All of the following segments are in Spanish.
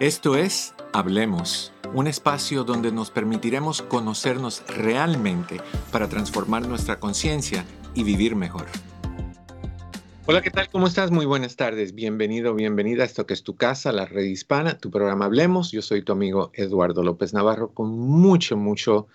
Esto es Hablemos, un espacio donde nos permitiremos conocernos realmente para transformar nuestra conciencia y vivir mejor. Hola, ¿qué tal? ¿Cómo estás? Muy buenas tardes. Bienvenido, bienvenida a esto que es tu casa, la red hispana, tu programa Hablemos. Yo soy tu amigo Eduardo López Navarro con mucho, mucho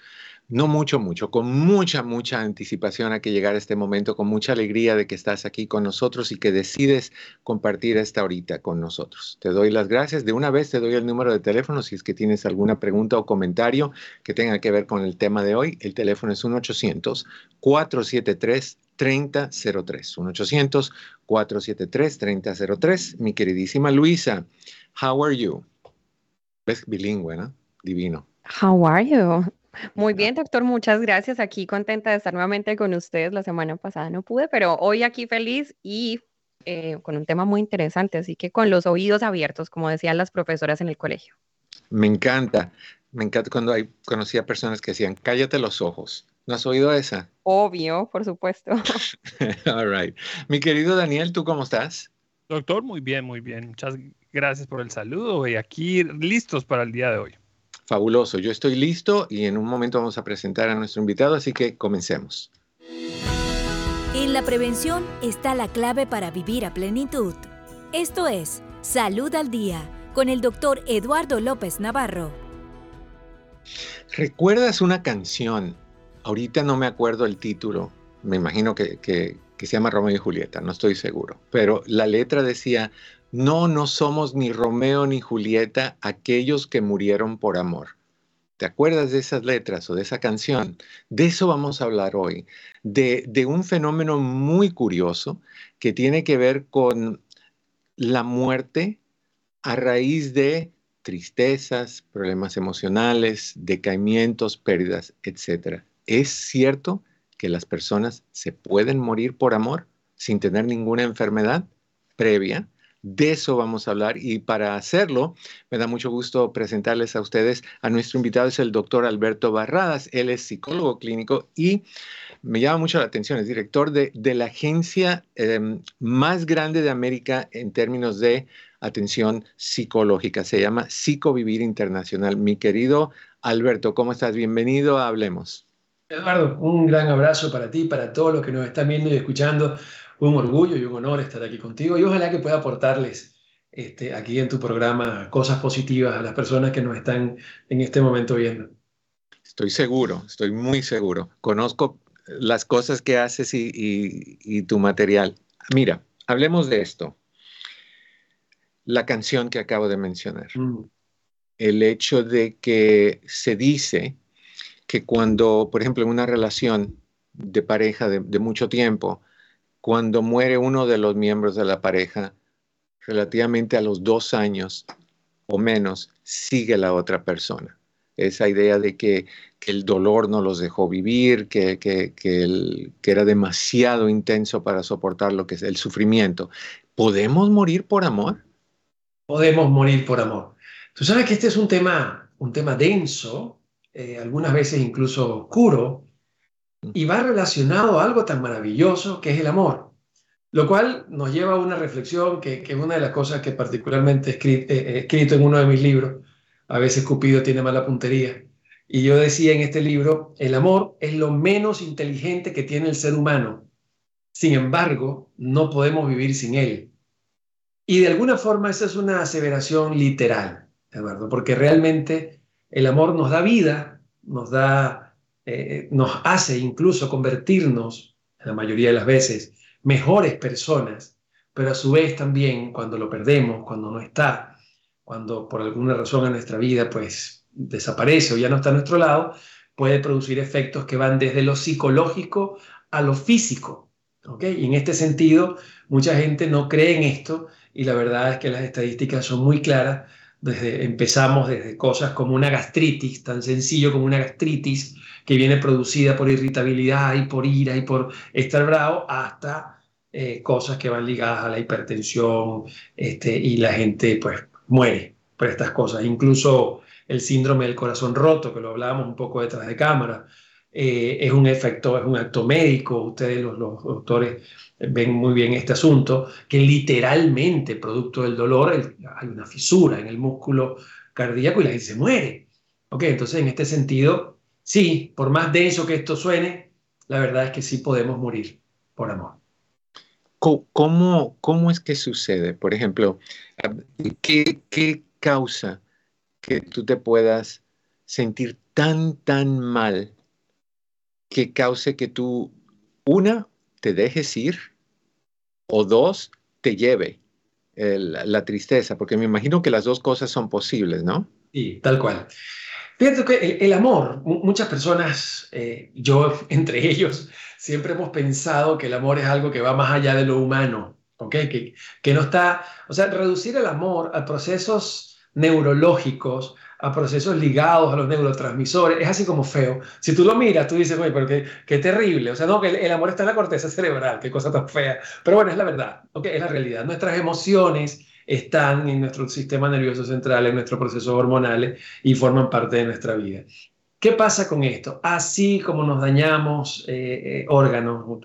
no mucho, mucho, con mucha, mucha anticipación a que llegara este momento, con mucha alegría de que estás aquí con nosotros y que decides compartir esta horita con nosotros. Te doy las gracias. De una vez te doy el número de teléfono si es que tienes alguna pregunta o comentario que tenga que ver con el tema de hoy. El teléfono es 1-800-473. 3003 1-800-473-3003. Mi queridísima Luisa, how are you? Es bilingüe, ¿no? Divino. How are you? Muy bien, doctor, muchas gracias. Aquí contenta de estar nuevamente con ustedes. La semana pasada no pude, pero hoy aquí feliz y eh, con un tema muy interesante, así que con los oídos abiertos, como decían las profesoras en el colegio. Me encanta, me encanta cuando hay, conocía personas que decían, cállate los ojos. ¿No has oído esa? Obvio, por supuesto. All right. Mi querido Daniel, ¿tú cómo estás? Doctor, muy bien, muy bien. Muchas gracias por el saludo y aquí listos para el día de hoy. Fabuloso, yo estoy listo y en un momento vamos a presentar a nuestro invitado, así que comencemos. En la prevención está la clave para vivir a plenitud. Esto es Salud al Día con el doctor Eduardo López Navarro. ¿Recuerdas una canción? Ahorita no me acuerdo el título, me imagino que, que se llama Romeo y Julieta, no estoy seguro, pero la letra decía, no, no somos ni Romeo ni Julieta, aquellos que murieron por amor. ¿Te acuerdas de esas letras o de esa canción? De eso vamos a hablar hoy, de, un fenómeno muy curioso que tiene que ver con la muerte a raíz de tristezas, problemas emocionales, decaimientos, pérdidas, etc. ¿Es cierto que las personas se pueden morir por amor sin tener ninguna enfermedad previa? De eso vamos a hablar y para hacerlo me da mucho gusto presentarles a ustedes a nuestro invitado, es el doctor Alberto Barradas. Él es psicólogo clínico y me llama mucho la atención, es director de, la agencia em, más grande de América en términos de atención psicológica. Se llama Psicovivir Internacional. Mi querido Alberto, ¿cómo estás? Bienvenido Hablemos. Eduardo, un gran abrazo para ti, para todos los que nos están viendo y escuchando un orgullo y un honor estar aquí contigo y ojalá que pueda aportarles este, aquí en tu programa cosas positivas a las personas que nos están en este momento viendo. Estoy seguro, estoy muy seguro. Conozco las cosas que haces y, tu material. Mira, hablemos de esto. La canción que acabo de mencionar. Mm. El hecho de que se dice que cuando, por ejemplo, en una relación de pareja de mucho tiempo, cuando muere uno de los miembros de la pareja, relativamente a los dos años o menos, sigue la otra persona. Esa idea de que, el dolor no los dejó vivir, que, era demasiado intenso para soportar lo que es el sufrimiento. ¿Podemos morir por amor? Podemos morir por amor. Tú sabes que este es un tema, un tema denso, eh, algunas veces incluso oscuro, y va relacionado a algo tan maravilloso que es el amor. Lo cual nos lleva a una reflexión que, es una de las cosas que particularmente he escrito, en uno de mis libros. A veces Cupido tiene mala puntería. Y yo decía en este libro, el amor es lo menos inteligente que tiene el ser humano. Sin embargo, no podemos vivir sin él. Y de alguna forma esa es una aseveración literal, Eduardo, porque realmente el amor nos da vida, nos da eh, nos hace incluso convertirnos, la mayoría de las veces, mejores personas, pero a su vez también cuando lo perdemos, cuando no está, cuando por alguna razón en nuestra vida pues desaparece o ya no está a nuestro lado, puede producir efectos que van desde lo psicológico a lo físico. ¿okay? Y en este sentido, mucha gente no cree en esto y la verdad es que las estadísticas son muy claras. Desde, empezamos desde cosas como una gastritis, tan sencillo como una gastritis, que viene producida por irritabilidad y por ira y por estar bravo, hasta eh, cosas que van ligadas a la hipertensión este, y la gente pues muere por estas cosas. Incluso el síndrome del corazón roto, que lo hablábamos un poco detrás de cámara, eh, es un efecto, es un acto médico, ustedes los, los doctores ven muy bien este asunto, que literalmente, producto del dolor, hay una fisura en el músculo cardíaco y la gente se muere. ¿Ok? Entonces, en este sentido, sí, por más denso que esto suene, la verdad es que sí podemos morir por amor. ¿Cómo, cómo es que sucede? Por ejemplo, ¿qué, ¿qué causa que tú te puedas sentir tan, tan mal que cause que tú, una, te dejes ir o dos, te lleve la tristeza? Porque me imagino que las dos cosas son posibles, ¿no? Sí, tal cual. Fíjate que el, amor, muchas personas, eh, yo entre ellos, siempre hemos pensado que el amor es algo que va más allá de lo humano, ¿ok? Que, que no está, o sea, reducir el amor a procesos neurológicos, a procesos ligados a los neurotransmisores, es así como feo. Si tú lo miras, tú dices, oye, pero qué, qué terrible. O sea, no, que el, amor está en la corteza cerebral, qué cosa tan fea. Pero bueno, es la verdad, ¿ok? Es la realidad. Nuestras emociones están en nuestro sistema nervioso central, en nuestros procesos hormonales y forman parte de nuestra vida. ¿Qué pasa con esto? Así como nos dañamos eh, eh, órganos,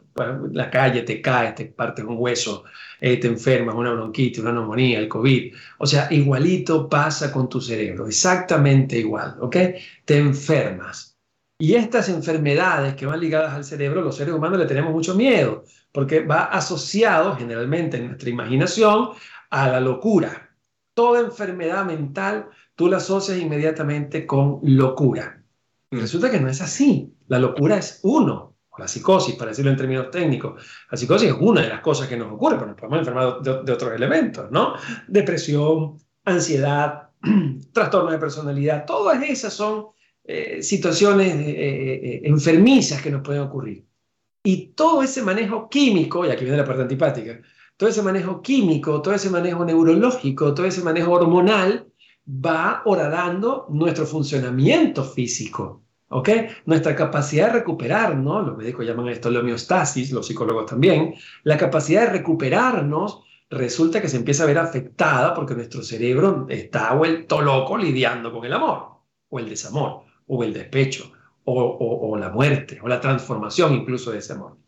la calle te cae, te partes un hueso, eh, te enfermas, una bronquitis, una neumonía, el COVID. O sea, igualito pasa con tu cerebro, exactamente igual, ¿ok? Te enfermas. Y estas enfermedades que van ligadas al cerebro, los seres humanos le tenemos mucho miedo, porque va asociado generalmente en nuestra imaginación a la locura. Toda enfermedad mental tú la asocias inmediatamente con locura. Y resulta que no es así. La locura es uno, la psicosis, para decirlo en términos técnicos. La psicosis es una de las cosas que nos ocurre, pero nos podemos enfermar de, otros elementos, ¿no? Depresión, ansiedad, trastorno de personalidad, todas esas son eh, situaciones eh, eh, enfermizas que nos pueden ocurrir. Y todo ese manejo químico, y aquí viene la parte antipática, todo ese manejo químico, todo ese manejo neurológico, todo ese manejo hormonal, va horadando nuestro funcionamiento físico, ¿ok? Nuestra capacidad de recuperarnos, los médicos llaman esto la homeostasis, los psicólogos también, la capacidad de recuperarnos resulta que se empieza a ver afectada porque nuestro cerebro está vuelto loco lidiando con el amor, o el desamor, o el despecho, o, o la muerte, o la transformación incluso de ese amor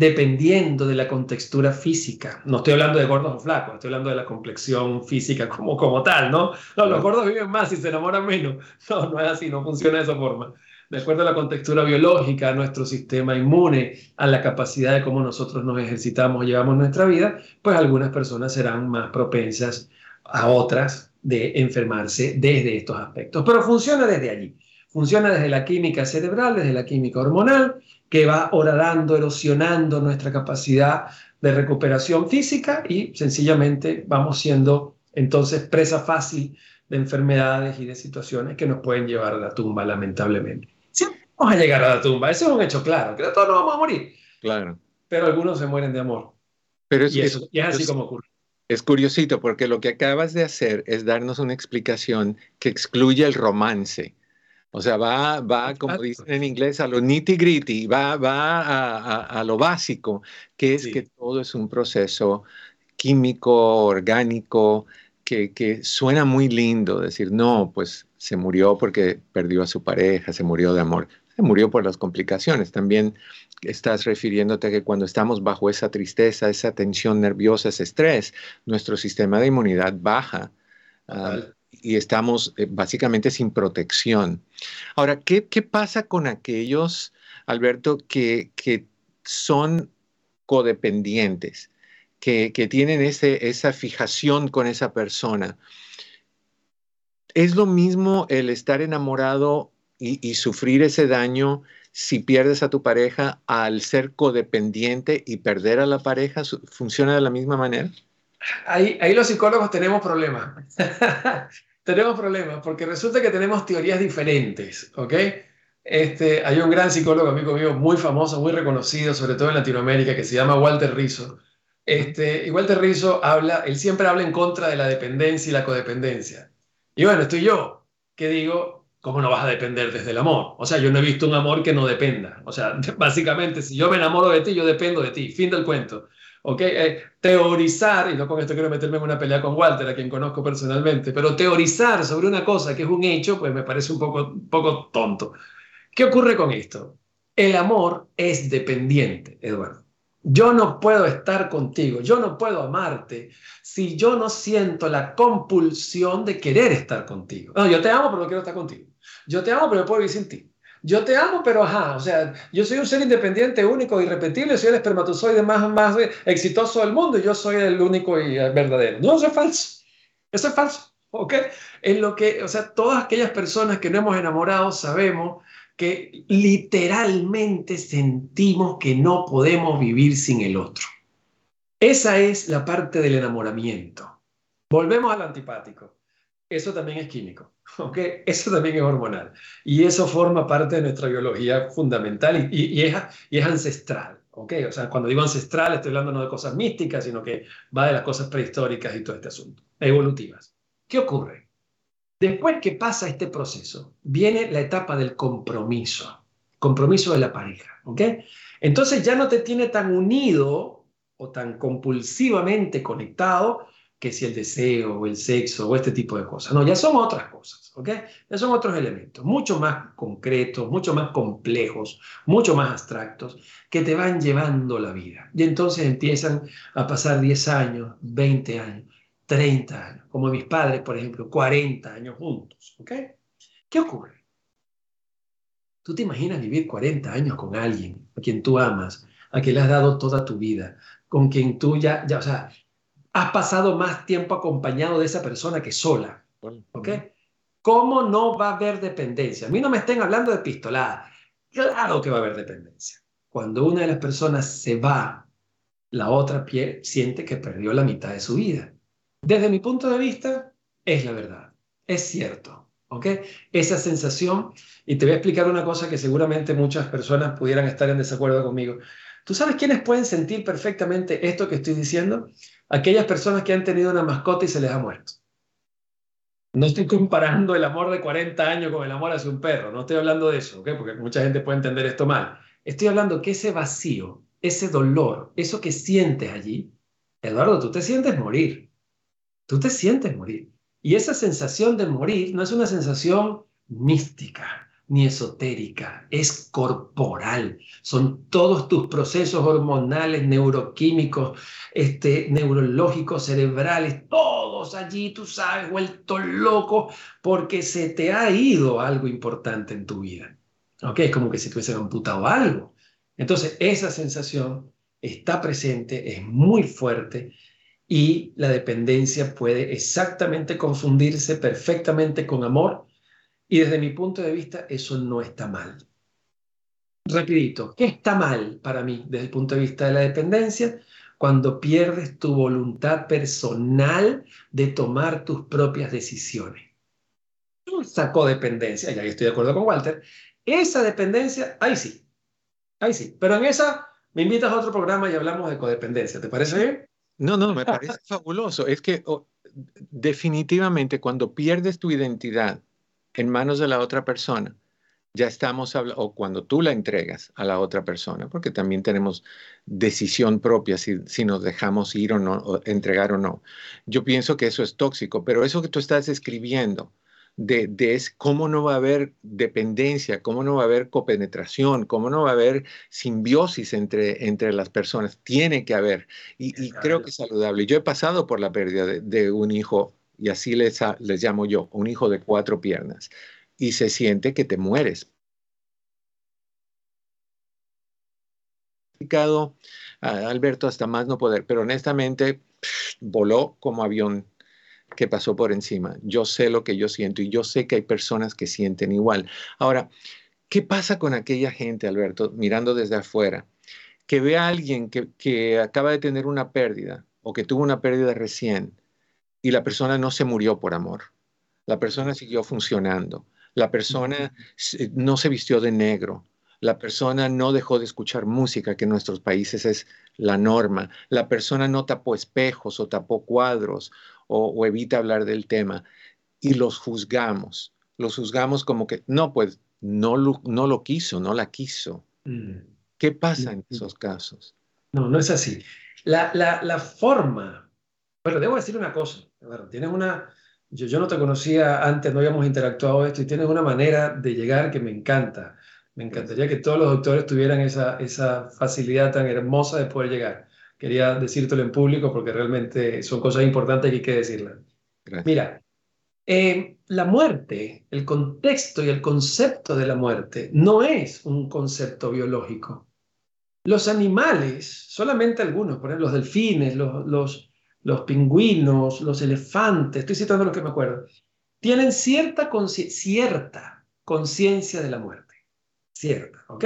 dependiendo de la contextura física. No estoy hablando de gordos o flacos, estoy hablando de la complexión física como, como tal, ¿no? No, los gordos viven más y se enamoran menos. No, no es así, no funciona de esa forma. De acuerdo a la contextura biológica, a nuestro sistema inmune, a la capacidad de cómo nosotros nos ejercitamos, llevamos nuestra vida, pues algunas personas serán más propensas a otras de enfermarse desde estos aspectos. Pero funciona desde allí. Funciona desde la química cerebral, desde la química hormonal, que va horadando, erosionando nuestra capacidad de recuperación física y sencillamente vamos siendo entonces presa fácil de enfermedades y de situaciones que nos pueden llevar a la tumba, lamentablemente. Vamos a llegar a la tumba, eso es un hecho claro, que todos nos vamos a morir. Claro. Pero algunos se mueren de amor. Pero es, y, eso, es así como ocurre. Es curiosito porque lo que acabas de hacer es darnos una explicación que excluye el romance. O sea, va, va como dicen en inglés, a lo nitty gritty, va, va a, a, lo básico, que es que todo es un proceso químico, orgánico, que, que, suena muy lindo decir, no, pues se murió porque perdió a su pareja, se murió de amor, murió por las complicaciones. También estás refiriéndote a que cuando estamos bajo esa tristeza, esa tensión nerviosa, ese estrés, nuestro sistema de inmunidad baja. Uh, y estamos eh, básicamente sin protección. Ahora, ¿qué, qué pasa con aquellos, Alberto, que, que son codependientes, que, que tienen ese, esa fijación con esa persona? ¿Es lo mismo el estar enamorado y, sufrir ese daño si pierdes a tu pareja al ser codependiente y perder a la pareja? ¿Funciona de la misma manera? Ahí, ahí los psicólogos tenemos problemas. tenemos problemas porque resulta que tenemos teorías diferentes, ¿ok? Este, hay un gran psicólogo, amigo mío, muy famoso, muy reconocido, sobre todo en Latinoamérica, que se llama Walter Rizzo. Este, y Walter Rizzo habla, él siempre habla en contra de la dependencia y la codependencia. Y bueno, estoy yo, que digo, ¿cómo no vas a depender desde el amor? O sea, yo no he visto un amor que no dependa. O sea, básicamente, si yo me enamoro de ti, yo dependo de ti. Fin del cuento. ¿ok? Eh, teorizar, y no con esto quiero meterme en una pelea con Walter, a quien conozco personalmente, pero teorizar sobre una cosa que es un hecho, pues me parece un poco, poco tonto. ¿Qué ocurre con esto? El amor es dependiente, Eduardo. Yo no puedo estar contigo, yo no puedo amarte si yo no siento la compulsión de querer estar contigo. No, yo te amo, pero no quiero estar contigo. Yo te amo, pero no puedo vivir sin ti. Yo te amo, pero ajá, o sea, yo soy un ser independiente, único, irrepetible, soy el espermatozoide más, más exitoso del mundo y yo soy el único y verdadero. No, eso es falso. Eso es falso, ¿ok? En lo que, o sea, todas aquellas personas que no hemos enamorado sabemos que literalmente sentimos que no podemos vivir sin el otro. Esa es la parte del enamoramiento. Volvemos al antipático. Eso también es químico. Eso también es hormonal. Y eso forma parte de nuestra biología fundamental y, es, ancestral. ¿okay? O sea, cuando digo ancestral estoy hablando no de cosas místicas, sino que va de las cosas prehistóricas y todo este asunto, evolutivas. ¿Qué ocurre? Después que pasa este proceso, viene la etapa del compromiso, compromiso de la pareja. ¿okay? Entonces ya no te tiene tan unido o tan compulsivamente conectado que si el deseo o el sexo o este tipo de cosas. No, ya son otras cosas, ¿ok? Ya son otros elementos, mucho más concretos, mucho más complejos, mucho más abstractos, que te van llevando la vida. Y entonces empiezan a pasar 10 años, 20 años, 30 años, como mis padres, por ejemplo, 40 años juntos, ¿ok? ¿Qué ocurre? Tú te imaginas vivir 40 años con alguien a quien tú amas, a quien le has dado toda tu vida, con quien tú ya, ya o sea, has pasado más tiempo acompañado de esa persona que sola. ¿Ok? ¿Cómo no va a haber dependencia? A mí no me estén hablando de pistolada. Claro que va a haber dependencia. Cuando una de las personas se va, la otra siente que perdió la mitad de su vida. Desde mi punto de vista, es la verdad. Es cierto. ¿Ok? Esa sensación, y te voy a explicar una cosa que seguramente muchas personas pudieran estar en desacuerdo conmigo. ¿Tú sabes quiénes pueden sentir perfectamente esto que estoy diciendo? aquellas personas que han tenido una mascota y se les ha muerto. No estoy comparando el amor de 40 años con el amor hacia un perro, no estoy hablando de eso, porque mucha gente puede entender esto mal. Estoy hablando que ese vacío, ese dolor, eso que sientes allí, Eduardo, tú te sientes morir. Tú te sientes morir. Y esa sensación de morir no es una sensación mística, ni esotérica, es corporal. Son todos tus procesos hormonales, neuroquímicos, este, neurológicos, cerebrales, todos allí, tú sabes, vuelto loco, porque se te ha ido algo importante en tu vida. ¿Ok? Es como que si te hubiesen amputado algo. Entonces, esa sensación está presente, es muy fuerte y la dependencia puede exactamente confundirse perfectamente con amor y desde mi punto de vista, eso no está mal. Rapidito, ¿qué está mal para mí desde el punto de vista de la dependencia? Cuando pierdes tu voluntad personal de tomar tus propias decisiones. Esa codependencia, ya estoy de acuerdo con Walter, esa dependencia, ahí sí, ahí sí. Pero en esa me invitas a otro programa y hablamos de codependencia, ¿te parece bien? No, no, me parece fabuloso. Es que oh, definitivamente cuando pierdes tu identidad en manos de la otra persona, ya estamos hablando, o cuando tú la entregas a la otra persona, porque también tenemos decisión propia si, si nos dejamos ir o no, o entregar o no. Yo pienso que eso es tóxico, pero eso que tú estás escribiendo, de, de, cómo no va a haber dependencia, cómo no va a haber copenetración, cómo no va a haber simbiosis entre, entre las personas. Tiene que haber. Y, creo que es saludable. Yo he pasado por la pérdida de, de un hijo y así les, les llamo yo, un hijo de cuatro piernas, y se siente que te mueres. Alberto hasta más no poder, pero honestamente voló como avión que pasó por encima. Yo sé lo que yo siento y yo sé que hay personas que sienten igual. Ahora, ¿qué pasa con aquella gente, Alberto, mirando desde afuera, que ve a alguien que, que acaba de tener una pérdida o que tuvo una pérdida recién y la persona no se murió por amor. La persona siguió funcionando. La persona no se vistió de negro. La persona no dejó de escuchar música, que en nuestros países es la norma. La persona no tapó espejos o tapó cuadros o, evita hablar del tema. Y los juzgamos. Los juzgamos como que, no, pues no lo, no lo quiso, no la quiso. Mm. ¿Qué pasa en esos casos? No, no es así. La, la, la forma pero debo decir una cosa, tienes una, yo, no te conocía antes, no habíamos interactuado esto, y tienes una manera de llegar que me encanta. Me encantaría que todos los doctores tuvieran esa, esa facilidad tan hermosa de poder llegar. Quería decírtelo en público porque realmente son cosas importantes que hay que decirlas. Mira, eh, la muerte, el contexto y el concepto de la muerte no es un concepto biológico. Los animales, solamente algunos, por ejemplo, los delfines, los, los, los pingüinos, los elefantes, estoy citando lo que me acuerdo, tienen cierta, cierta conciencia de la muerte. Cierta, ¿ok?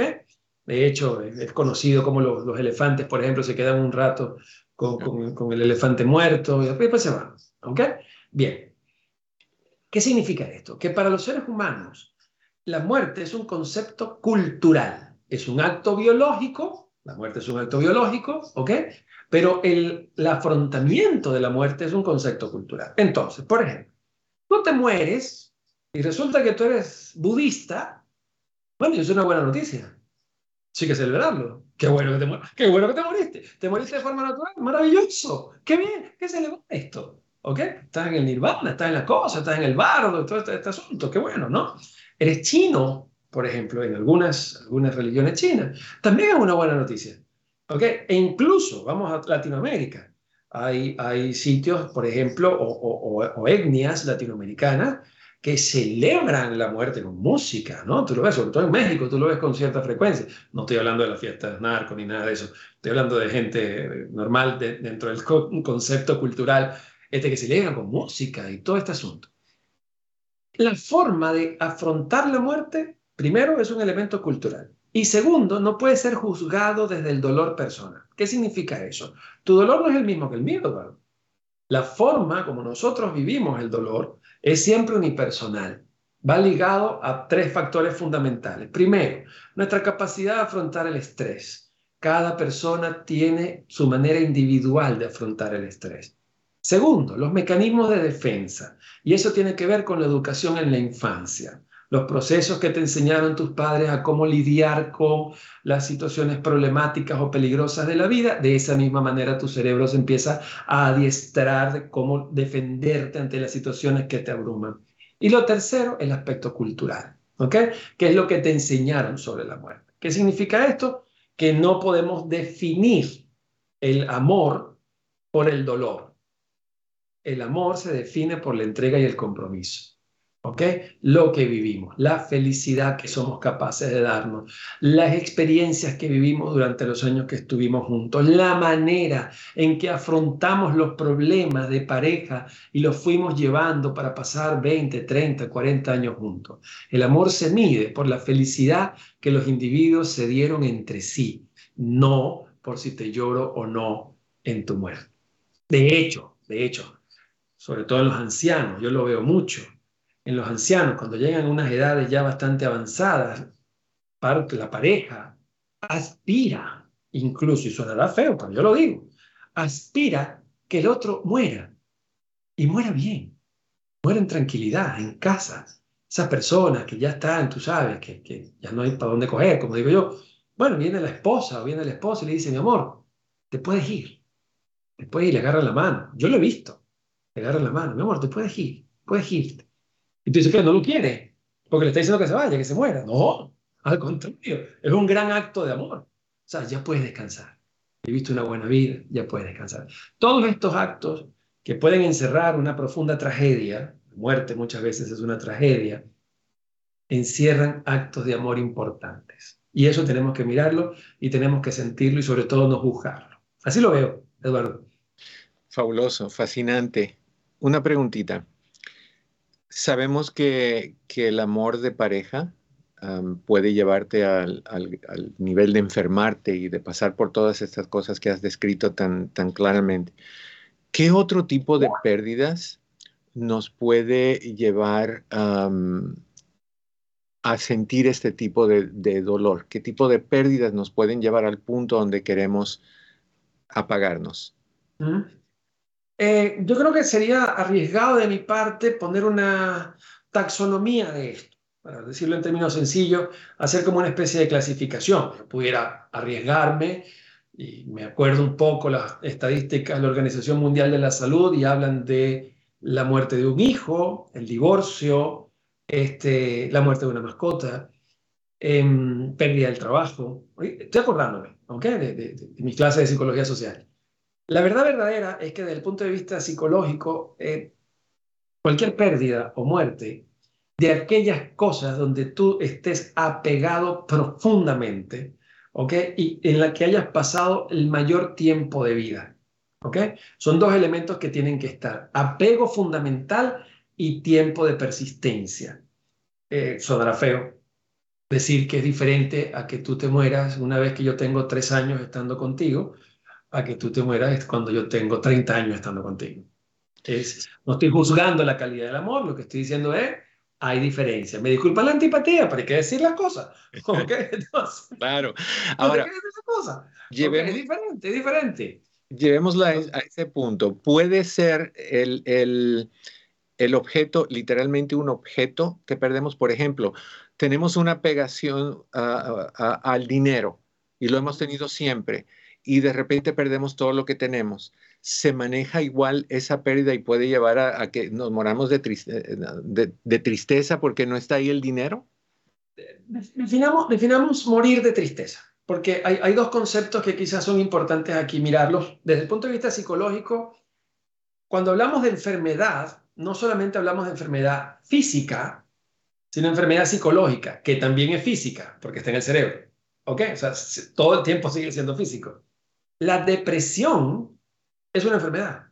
De hecho, es conocido como los, los elefantes, por ejemplo, se quedan un rato con, con, con, el elefante muerto y después se van. ¿Ok? Bien. ¿Qué significa esto? Que para los seres humanos la muerte es un concepto cultural, es un acto biológico, la muerte es un acto biológico, ¿ok? Pero el, el afrontamiento de la muerte es un concepto cultural. Entonces, por ejemplo, tú te mueres y resulta que tú eres budista, bueno, es una buena noticia. Sí que celebrarlo. Qué bueno que te, qué bueno que te moriste. Te moriste de forma natural. Maravilloso. Qué bien. ¿Qué celebra esto? ¿Ok? Estás en el nirvana, estás en la cosa, estás en el bardo, todo este, este, asunto. Qué bueno, ¿no? Eres chino, por ejemplo, en algunas, algunas religiones chinas. También es una buena noticia. ¿Ok? E incluso, vamos a Latinoamérica. Hay, hay sitios, por ejemplo, o, o, o etnias latinoamericanas que celebran la muerte con música, ¿no? Tú lo ves, sobre todo en México, tú lo ves con cierta frecuencia. No estoy hablando de las fiestas narco ni nada de eso. Estoy hablando de gente normal dentro del concepto cultural, este que celebra con música y todo este asunto. La forma de afrontar la muerte, primero, es un elemento cultural. Y segundo, no puede ser juzgado desde el dolor personal. ¿Qué significa eso? Tu dolor no es el mismo que el mío, Eduardo. La forma como nosotros vivimos el dolor es siempre unipersonal. Va ligado a tres factores fundamentales. Primero, nuestra capacidad de afrontar el estrés. Cada persona tiene su manera individual de afrontar el estrés. Segundo, los mecanismos de defensa. Y eso tiene que ver con la educación en la infancia los procesos que te enseñaron tus padres a cómo lidiar con las situaciones problemáticas o peligrosas de la vida, de esa misma manera tu cerebro se empieza a adiestrar de cómo defenderte ante las situaciones que te abruman. Y lo tercero, el aspecto cultural, ¿ok? ¿Qué es lo que te enseñaron sobre la muerte? ¿Qué significa esto? Que no podemos definir el amor por el dolor. El amor se define por la entrega y el compromiso. Lo que vivimos, la felicidad que somos capaces de darnos, las experiencias que vivimos durante los años que estuvimos juntos, la manera en que afrontamos los problemas de pareja y los fuimos llevando para pasar 20, 30, 40 años juntos. El amor se mide por la felicidad que los individuos se dieron entre sí, no por si te lloro o no en tu muerte. De hecho, de hecho, sobre todo en los ancianos, yo lo veo mucho en los ancianos, cuando llegan a unas edades ya bastante avanzadas, la pareja aspira, incluso, y sonará feo, pero yo lo digo, aspira que el otro muera y muera bien, muera en tranquilidad, en casa. Esas personas que ya están, tú sabes, que, ya no hay para dónde coger, como digo yo, bueno, viene la esposa o viene el esposo y le dice, mi amor, te puedes ir, te puedes ir, le agarran la mano. Yo lo he visto, le agarran la mano, mi amor, te puedes ir, puedes irte. Y tú dices que no lo quiere, porque le está diciendo que se vaya, que se muera. No, al contrario, es un gran acto de amor. O sea, ya puedes descansar. Viviste una buena vida, ya puedes descansar. Todos estos actos que pueden encerrar una profunda tragedia, muerte muchas veces es una tragedia, encierran actos de amor importantes. Y eso tenemos que mirarlo y tenemos que sentirlo y sobre todo no juzgarlo. Así lo veo, Eduardo. Fabuloso, fascinante. Una preguntita. Sabemos que, que el amor de pareja puede llevarte al, al, al, nivel de enfermarte y de pasar por todas estas cosas que has descrito tan, tan claramente. ¿Qué otro tipo de pérdidas nos puede llevar um, a sentir este tipo de, de, dolor? ¿Qué tipo de pérdidas nos pueden llevar al punto donde queremos apagarnos? ¿Mm? Eh, yo creo que sería arriesgado de mi parte poner una taxonomía de esto, para decirlo en términos sencillos, hacer como una especie de clasificación. Yo pudiera arriesgarme, y me acuerdo un poco las estadísticas de la Organización Mundial de la Salud y hablan de la muerte de un hijo, el divorcio, este, la muerte de una mascota. em, pérdida del trabajo. Estoy acordándome, ¿ok? De, de, clases de psicología social. La verdad verdadera es que desde el punto de vista psicológico, eh, cualquier pérdida o muerte de aquellas cosas donde tú estés apegado profundamente, ¿ok? Y en la que hayas pasado el mayor tiempo de vida, ¿ok? Son dos elementos que tienen que estar, apego fundamental y tiempo de persistencia. Eh, sonará feo decir que es diferente a que tú te mueras una vez que yo tengo tres años estando contigo, a que tú te mueras cuando yo tengo 30 años estando contigo. Es, no estoy juzgando la calidad del amor, lo que estoy diciendo es hay diferencia. Me disculpa la antipatía, pero hay que decir las cosas. claro. Ahora, hay que decir las cosas. es diferente, es diferente. Llevémosla a ese punto. Puede ser el, el, el, objeto, literalmente un objeto que perdemos. Por ejemplo, tenemos una pegación al dinero y lo hemos tenido siempre y de repente perdemos todo lo que tenemos se maneja igual esa pérdida y puede llevar a, que nos moramos de, eh, de, tristeza porque no está ahí el dinero? Definamos, definamos morir de tristeza, porque hay, hay, dos conceptos que quizás son importantes aquí mirarlos. Desde el punto de vista psicológico, cuando hablamos de enfermedad, no solamente hablamos de enfermedad física, sino enfermedad psicológica, que también es física, porque está en el cerebro. ¿Ok? O sea, todo el tiempo sigue siendo físico. La depresión es una enfermedad.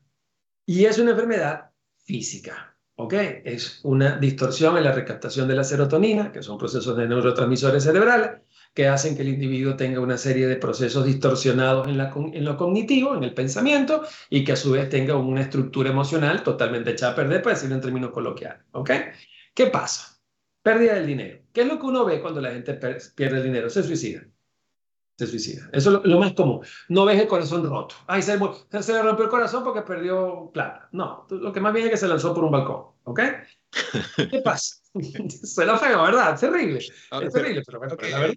Y es una enfermedad física. ¿Ok? Es una distorsión en la recaptación de la serotonina, que son procesos de neurotransmisores cerebrales, que hacen que el individuo tenga una serie de procesos distorsionados en, lo cognitivo, en el pensamiento, y que a su vez tenga una estructura emocional totalmente echada a perder, para decirlo en términos coloquiales. ¿Ok? ¿Qué pasa? Pérdida del dinero. ¿Qué es lo que uno ve cuando la gente pierde el dinero? Se suicida se suicida. Eso es lo, más común. No ves el corazón roto. Ay, se, se, le rompió el corazón porque perdió plata. No, lo que más bien es que se lanzó por un balcón. ¿Ok? ¿Qué pasa? Suena feo, ¿verdad? Es terrible. es terrible, pero, bueno, la verdad.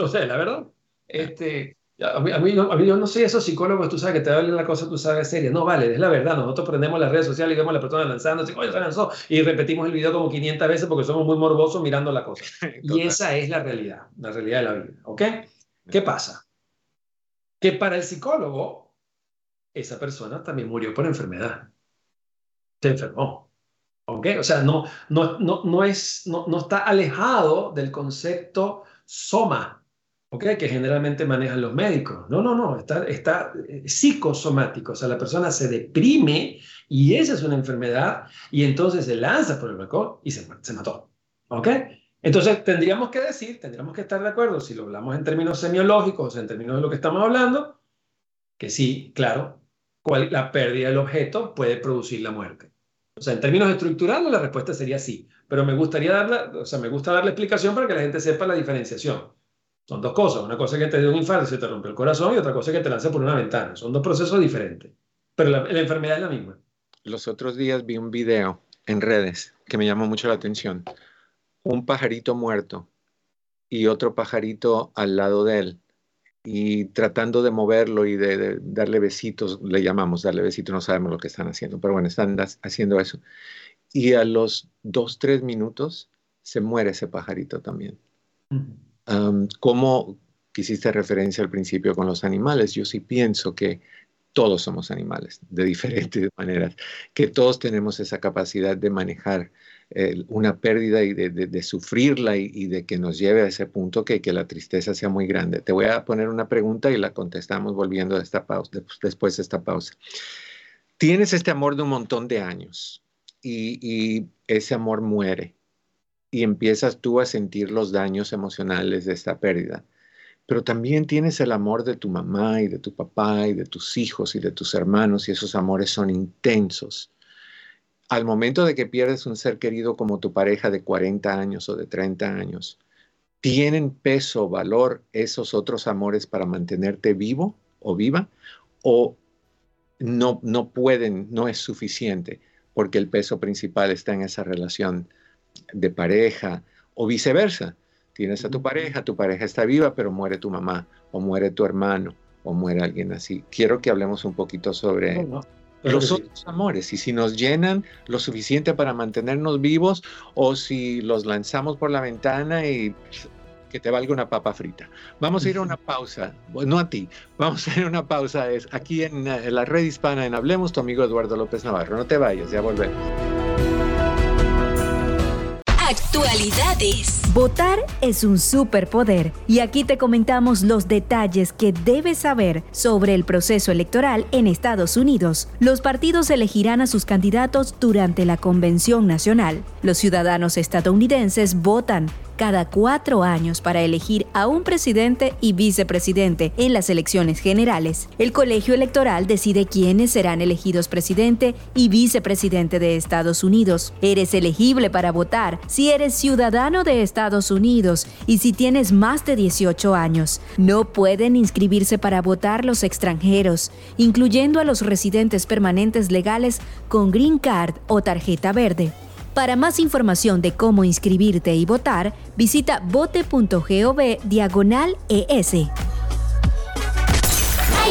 O sea, la verdad. Este, a mí, a, mí, yo no soy esos psicólogos, tú sabes que te hablan la cosa, tú sabes seria. No, vale, es la verdad. Nosotros prendemos las redes sociales y vemos a la persona lanzándose, coño, se lanzó. Y repetimos el video como 500 veces porque somos muy morbosos mirando la cosa. Y esa es la realidad, la realidad de la vida. ¿Ok? ¿Qué pasa? Que para el psicólogo, esa persona también murió por enfermedad. Se enfermó. ¿Ok? O sea, no, no, no, no, es, no, no está alejado del concepto soma, ¿ok? Que generalmente manejan los médicos. No, no, no, está, está eh, psicosomático. O sea, la persona se deprime y esa es una enfermedad y entonces se lanza por el balcón y se, se mató. ¿Ok? Entonces, tendríamos que decir, tendríamos que estar de acuerdo, si lo hablamos en términos semiológicos, en términos de lo que estamos hablando, que sí, claro, la pérdida del objeto puede producir la muerte. O sea, en términos estructurales, la respuesta sería sí, pero me gustaría darle, o sea, me gusta darle explicación para que la gente sepa la diferenciación. Son dos cosas, una cosa que te dio un infarto y se te rompe el corazón y otra cosa que te lanza por una ventana. Son dos procesos diferentes, pero la enfermedad es la misma. Los otros días vi un video en redes que me llamó mucho la atención un pajarito muerto y otro pajarito al lado de él y tratando de moverlo y de, darle besitos, le llamamos darle besitos, no sabemos lo que están haciendo, pero bueno, están haciendo eso. Y a los dos, tres minutos se muere ese pajarito también. como quisiste referencia al principio con los animales, yo sí pienso que todos somos animales de diferentes maneras, que todos tenemos esa capacidad de manejar una pérdida y de, sufrirla y, de que nos lleve a ese punto que, que, la tristeza sea muy grande. Te voy a poner una pregunta y la contestamos volviendo a esta pausa, después de esta pausa. Tienes este amor de un montón de años y, y ese amor muere y empiezas tú a sentir los daños emocionales de esta pérdida pero también tienes el amor de tu mamá y de tu papá y de tus hijos y de tus hermanos y esos amores son intensos al momento de que pierdes un ser querido como tu pareja de 40 años o de 30 años, ¿tienen peso, valor esos otros amores para mantenerte vivo o viva? ¿O no, no pueden, no es suficiente porque el peso principal está en esa relación de pareja o viceversa? Tienes a tu pareja, tu pareja está viva, pero muere tu mamá o muere tu hermano o muere alguien así. Quiero que hablemos un poquito sobre los otros amores y si nos llenan lo suficiente para mantenernos vivos o si los lanzamos por la ventana y que te valga una papa frita. Vamos a ir a una pausa, no a ti, vamos a ir a una pausa es aquí en, en la red hispana en Hablemos, tu amigo Eduardo López Navarro. No te vayas, ya volvemos. Actualidades. Votar es un superpoder y aquí te comentamos los detalles que debes saber sobre el proceso electoral en Estados Unidos. Los partidos elegirán a sus candidatos durante la Convención Nacional. Los ciudadanos estadounidenses votan cada cuatro años para elegir a un presidente y vicepresidente en las elecciones generales. El colegio electoral decide quiénes serán elegidos presidente y vicepresidente de Estados Unidos. Eres elegible para votar si eres ciudadano de Estados Unidos y si tienes más de 18 años. No pueden inscribirse para votar los extranjeros, incluyendo a los residentes permanentes legales con green card o tarjeta verde. Para más información de cómo inscribirte y votar, visita vote.gov diagonal ES. Hay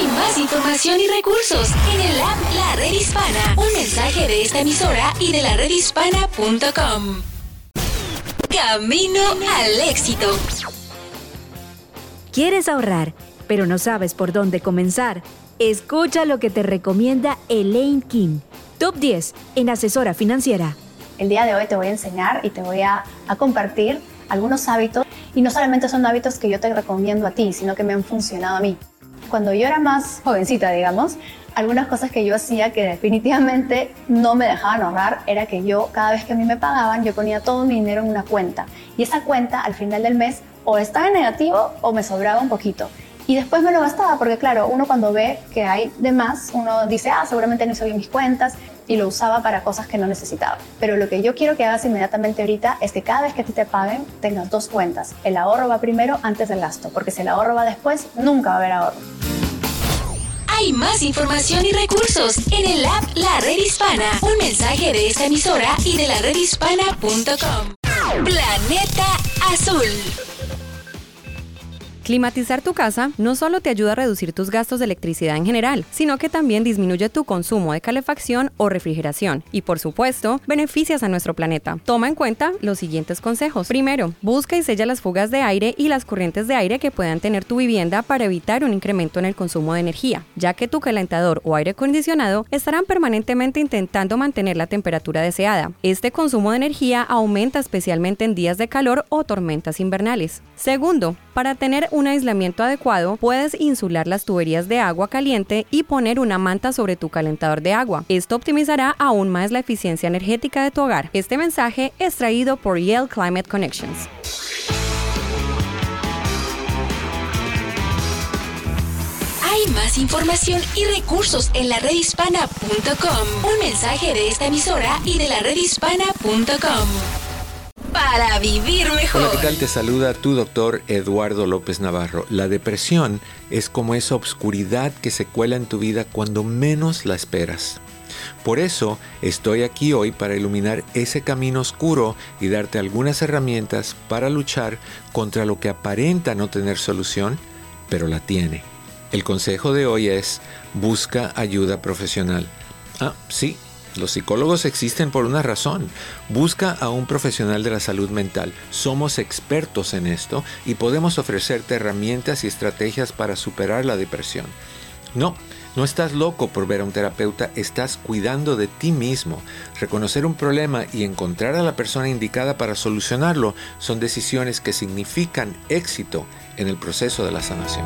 más información y recursos en el app La Red Hispana. Un mensaje de esta emisora y de la redhispana.com. Camino al éxito. ¿Quieres ahorrar, pero no sabes por dónde comenzar? Escucha lo que te recomienda Elaine King. Top 10 en asesora financiera. El día de hoy te voy a enseñar y te voy a, compartir algunos hábitos. Y no solamente son hábitos que yo te recomiendo a ti, sino que me han funcionado a mí. Cuando yo era más jovencita, digamos, algunas cosas que yo hacía que definitivamente no me dejaban ahorrar era que yo cada vez que a mí me pagaban yo ponía todo mi dinero en una cuenta. Y esa cuenta al final del mes o estaba en negativo o me sobraba un poquito. Y después me lo gastaba porque claro, uno cuando ve que hay de más, uno dice, ah, seguramente no hice bien mis cuentas, y lo usaba para cosas que no necesitaba. Pero lo que yo quiero que hagas inmediatamente ahorita es que cada vez que a ti te paguen tengas dos cuentas. El ahorro va primero antes del gasto, porque si el ahorro va después, nunca va a haber ahorro. Hay más información y recursos en el app La Red Hispana. Un mensaje de esta emisora y de la redhispana.com. Planeta Azul. Climatizar tu casa no solo te ayuda a reducir tus gastos de electricidad en general, sino que también disminuye tu consumo de calefacción o refrigeración y por supuesto beneficias a nuestro planeta. Toma en cuenta los siguientes consejos. Primero, busca y sella las fugas de aire y las corrientes de aire que puedan tener tu vivienda para evitar un incremento en el consumo de energía, ya que tu calentador o aire acondicionado estarán permanentemente intentando mantener la temperatura deseada. Este consumo de energía aumenta especialmente en días de calor o tormentas invernales. Segundo, para tener un aislamiento adecuado, puedes insular las tuberías de agua caliente y poner una manta sobre tu calentador de agua. Esto optimizará aún más la eficiencia energética de tu hogar. Este mensaje es traído por Yale Climate Connections. Hay más información y recursos en la redhispana.com. Un mensaje de esta emisora y de la redhispana.com para vivir mejor. Hola, ¿qué tal? Te saluda tu doctor Eduardo López Navarro. La depresión es como esa obscuridad que se cuela en tu vida cuando menos la esperas. Por eso estoy aquí hoy para iluminar ese camino oscuro y darte algunas herramientas para luchar contra lo que aparenta no tener solución, pero la tiene. El consejo de hoy es busca ayuda profesional. Ah, sí, los psicólogos existen por una razón. Busca a un profesional de la salud mental. Somos expertos en esto y podemos ofrecerte herramientas y estrategias para superar la depresión. No, no estás loco por ver a un terapeuta, estás cuidando de ti mismo. Reconocer un problema y encontrar a la persona indicada para solucionarlo son decisiones que significan éxito en el proceso de la sanación.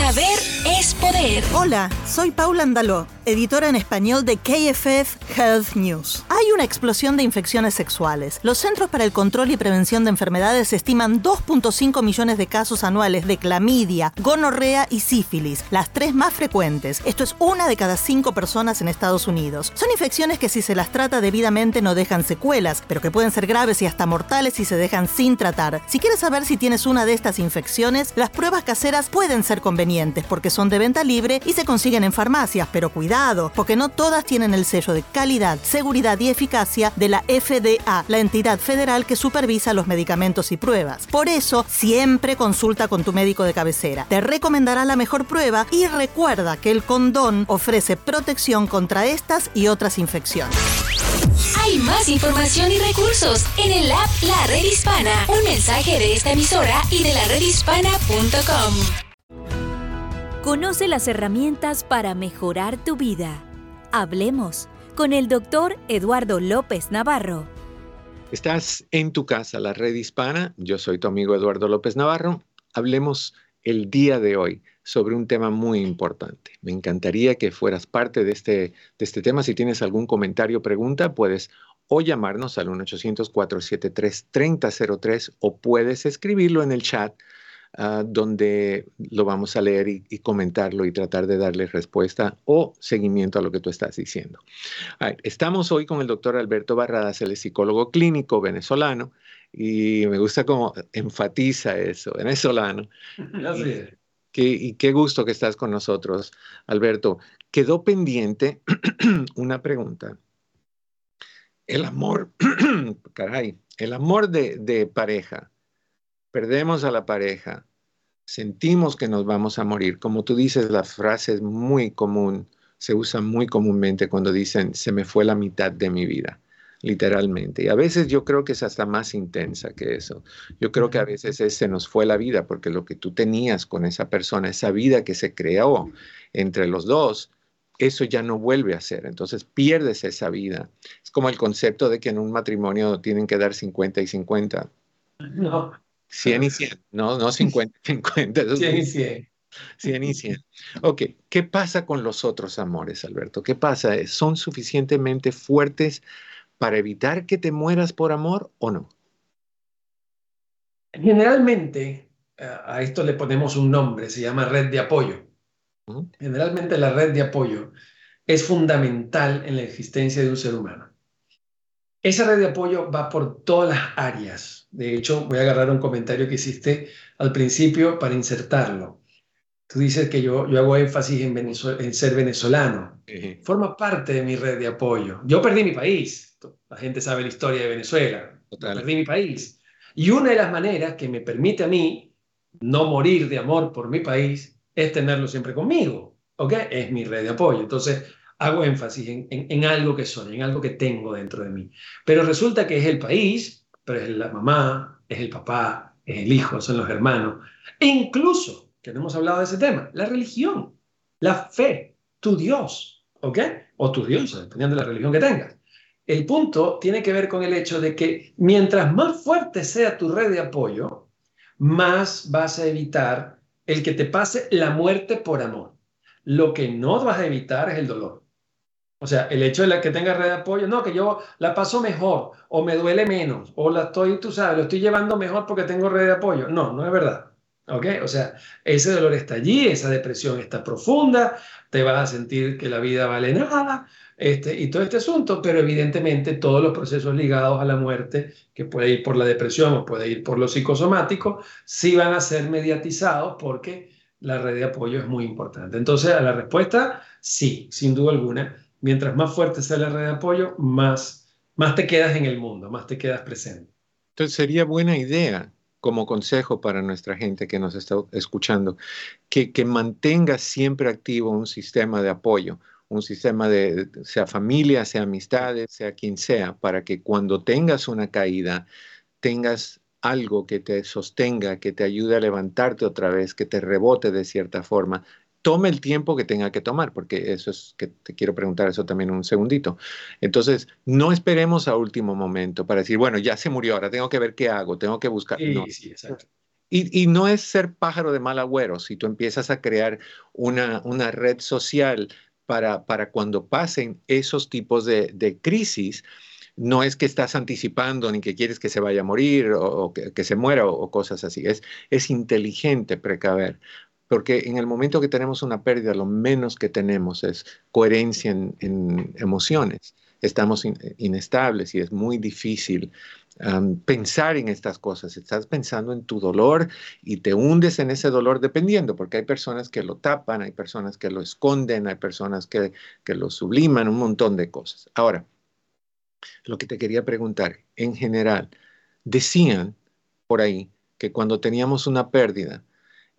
Saber es poder. Hola, soy Paula Andaló, editora en español de KFF Health News. Hay una explosión de infecciones sexuales. Los Centros para el Control y Prevención de Enfermedades estiman 2.5 millones de casos anuales de clamidia, gonorrea y sífilis, las tres más frecuentes. Esto es una de cada cinco personas en Estados Unidos. Son infecciones que si se las trata debidamente no dejan secuelas, pero que pueden ser graves y hasta mortales si se dejan sin tratar. Si quieres saber si tienes una de estas infecciones, las pruebas caseras pueden ser convenientes porque son de venta libre y se consiguen en farmacias, pero cuidado, porque no todas tienen el sello de calidad, seguridad y eficacia de la FDA, la entidad federal que supervisa los medicamentos y pruebas. Por eso, siempre consulta con tu médico de cabecera. Te recomendará la mejor prueba y recuerda que el condón ofrece protección contra estas y otras infecciones. Hay más información y recursos en el app La Red Hispana. Un mensaje de esta emisora y de la redhispana.com. Conoce las herramientas para mejorar tu vida. Hablemos con el doctor Eduardo López Navarro. Estás en tu casa, la red hispana. Yo soy tu amigo Eduardo López Navarro. Hablemos el día de hoy sobre un tema muy importante. Me encantaría que fueras parte de este, de este tema. Si tienes algún comentario o pregunta, puedes o llamarnos al 1-800-473-3003 o puedes escribirlo en el chat uh, donde lo vamos a leer y, y, comentarlo y tratar de darle respuesta o seguimiento a lo que tú estás diciendo. Right. Estamos hoy con el doctor Alberto Barradas, el psicólogo clínico venezolano y me gusta cómo enfatiza eso, venezolano. Es. Qué, y qué gusto que estás con nosotros, Alberto. Quedó pendiente una pregunta. El amor, caray, el amor de, de, pareja. Perdemos a la pareja, sentimos que nos vamos a morir. Como tú dices, la frase es muy común, se usa muy comúnmente cuando dicen, se me fue la mitad de mi vida literalmente. Y a veces yo creo que es hasta más intensa que eso. Yo creo que a veces es, se nos fue la vida porque lo que tú tenías con esa persona, esa vida que se creó entre los dos, eso ya no vuelve a ser. Entonces pierdes esa vida. Es como el concepto de que en un matrimonio tienen que dar 50 y 50. No. 100 y 100, no, no 50 y 50. 100 y 100. 100 y 100. Ok, ¿qué pasa con los otros amores, Alberto? ¿Qué pasa? ¿Son suficientemente fuertes para evitar que te mueras por amor o no? Generalmente a esto le ponemos un nombre, se llama red de apoyo. Generalmente la red de apoyo es fundamental en la existencia de un ser humano. Esa red de apoyo va por todas las áreas. De hecho, voy a agarrar un comentario que hiciste al principio para insertarlo. Tú dices que yo, yo hago énfasis en, en ser venezolano. Uh-huh. Forma parte de mi red de apoyo. Yo perdí mi país. La gente sabe la historia de Venezuela. Total. Perdí mi país. Y una de las maneras que me permite a mí no morir de amor por mi país es tenerlo siempre conmigo. ¿Ok? Es mi red de apoyo. Entonces, hago énfasis en, en, en, algo que soy, en algo que tengo dentro de mí. Pero resulta que es el país, pero es la mamá, es el papá, es el hijo, son los hermanos. E incluso, que no hemos hablado de ese tema, la religión, la fe, tu Dios, ¿ok? O tu Dios, dependiendo de la religión que tengas. El punto tiene que ver con el hecho de que mientras más fuerte sea tu red de apoyo, más vas a evitar el que te pase la muerte por amor. Lo que no vas a evitar es el dolor. O sea, el hecho de la que tenga red de apoyo, no, que yo la paso mejor o me duele menos o la estoy, tú sabes, lo estoy llevando mejor porque tengo red de apoyo. No, no es verdad. ¿Ok? O sea, ese dolor está allí, esa depresión está profunda, te vas a sentir que la vida vale nada este, y todo este asunto, pero evidentemente todos los procesos ligados a la muerte, que puede ir por la depresión o puede ir por lo psicosomático, sí van a ser mediatizados porque la red de apoyo es muy importante. Entonces, a la respuesta, sí, sin duda alguna mientras más fuerte sea la red de apoyo, más, más te quedas en el mundo, más te quedas presente. Entonces sería buena idea como consejo para nuestra gente que nos está escuchando, que, que mantenga siempre activo un sistema de apoyo, un sistema de, sea familia, sea amistades, sea quien sea, para que cuando tengas una caída, tengas algo que te sostenga, que te ayude a levantarte otra vez, que te rebote de cierta forma, tome el tiempo que tenga que tomar, porque eso es que te quiero preguntar eso también un segundito. Entonces, no esperemos a último momento para decir, bueno, ya se murió, ahora tengo que ver qué hago, tengo que buscar. Sí, no. sí, exacto. Y, y, no es ser pájaro de mal agüero, si tú empiezas a crear una, una red social para, para cuando pasen esos tipos de, de crisis, no es que estás anticipando ni que quieres que se vaya a morir o, o que, que, se muera o, o, cosas así. Es, es inteligente precaver porque en el momento que tenemos una pérdida, lo menos que tenemos es coherencia en, emociones. estamos inestables y es muy difícil pensar en estas cosas. Estás pensando en tu dolor y te hundes en ese dolor dependiendo, porque hay personas que lo tapan, hay personas que lo esconden, hay personas que lo subliman, un montón de cosas. Ahora, lo que te quería preguntar, en general, decían por ahí que cuando teníamos una pérdida,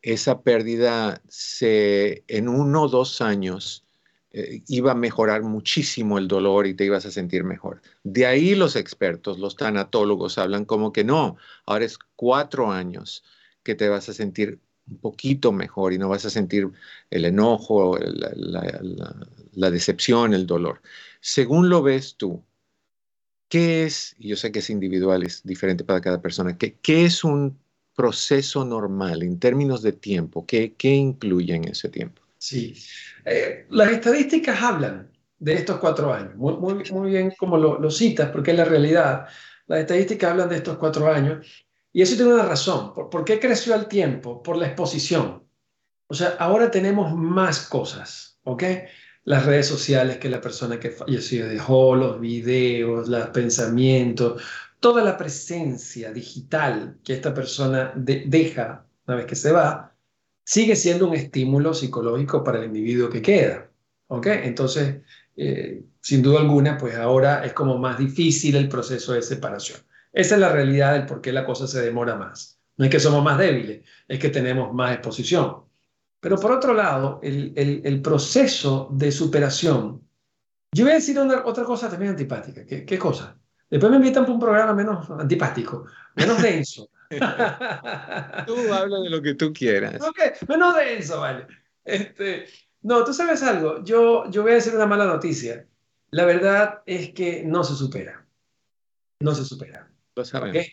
esa pérdida se, en uno o dos años eh, iba a mejorar muchísimo el dolor y te ibas a sentir mejor. De ahí los expertos, los tanatólogos hablan como que no, ahora es cuatro años que te vas a sentir un poquito mejor y no vas a sentir el enojo, la, decepción, el dolor. Según lo ves tú, ¿qué es, yo sé que es individual, es diferente para cada persona, ¿qué, qué es un proceso normal en términos de tiempo? ¿Qué, qué incluye en ese tiempo? Sí, eh, las estadísticas hablan de estos cuatro años, muy, muy, bien como lo, citas, porque es la realidad. Las estadísticas hablan de estos cuatro años y eso tiene una razón. ¿Por, qué creció el tiempo? Por la exposición. O sea, ahora tenemos más cosas, ¿ok? Las redes sociales que la persona que falleció dejó, los videos, los pensamientos, toda la presencia digital que esta persona deja una vez que se va, sigue siendo un estímulo psicológico para el individuo que queda. ¿Ok? Entonces, eh, sin duda alguna, pues ahora es como más difícil el proceso de separación. Esa es la realidad del por qué la cosa se demora más. No es que somos más débiles, es que tenemos más exposición. Pero por otro lado, el, el, proceso de superación, yo voy a decir otra cosa también antipática. ¿Qué, ¿Qué cosa? Después me invitan para un programa menos antipático, menos denso. tú habla de lo que tú quieras. Ok, menos de eso, vale. Este, no, tú sabes algo. Yo, yo voy a decir una mala noticia. La verdad es que no se supera. No se supera. Lo sabemos.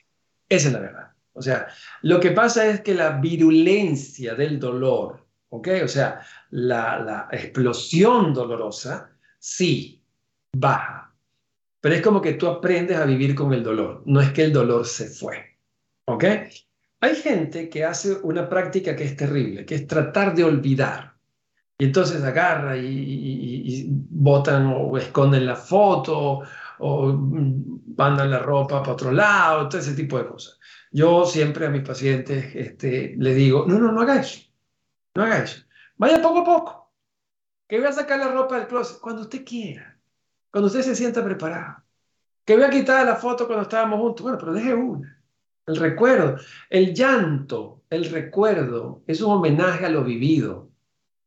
Esa es la verdad. O sea, lo que pasa es que la virulencia del dolor, ¿ok? O sea, la, la explosión dolorosa, sí, baja. Pero es como que tú aprendes a vivir con el dolor. No es que el dolor se fue. ¿Ok? Hay gente que hace una práctica que es terrible, que es tratar de olvidar. Y entonces agarra y, botan o esconden la foto o mandan la ropa para otro lado, todo ese tipo de cosas. Yo siempre a mis pacientes este, les digo, no, no, no haga eso. No haga eso. Vaya poco a poco. Que voy a sacar la ropa del closet cuando usted quiera. Cuando usted se sienta preparado. Que voy a quitar la foto cuando estábamos juntos. Bueno, pero deje una el recuerdo. El llanto, el recuerdo, es un homenaje a lo vivido.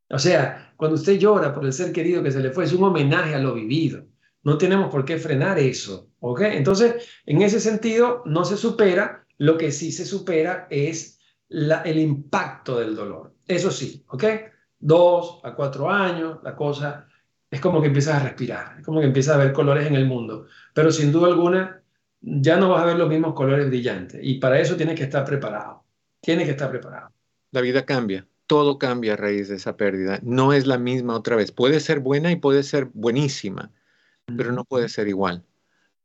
O sea, cuando usted llora por el ser querido que se le fue, es un homenaje a lo vivido. No tenemos por qué frenar eso, ¿ok? Entonces, en ese sentido, no se supera. Lo que sí se supera es la, el impacto del dolor. Eso sí, ¿ok? Dos a cuatro años, la cosa es como que empiezas a respirar, es como que empiezas a ver colores en el mundo. Pero sin duda alguna, ya no vas a ver los mismos colores brillantes. Y para eso tienes que estar preparado. Tienes que estar preparado. La vida cambia. Todo cambia a raíz de esa pérdida. No es la misma otra vez. Puede ser buena y puede ser buenísima, pero no puede ser igual.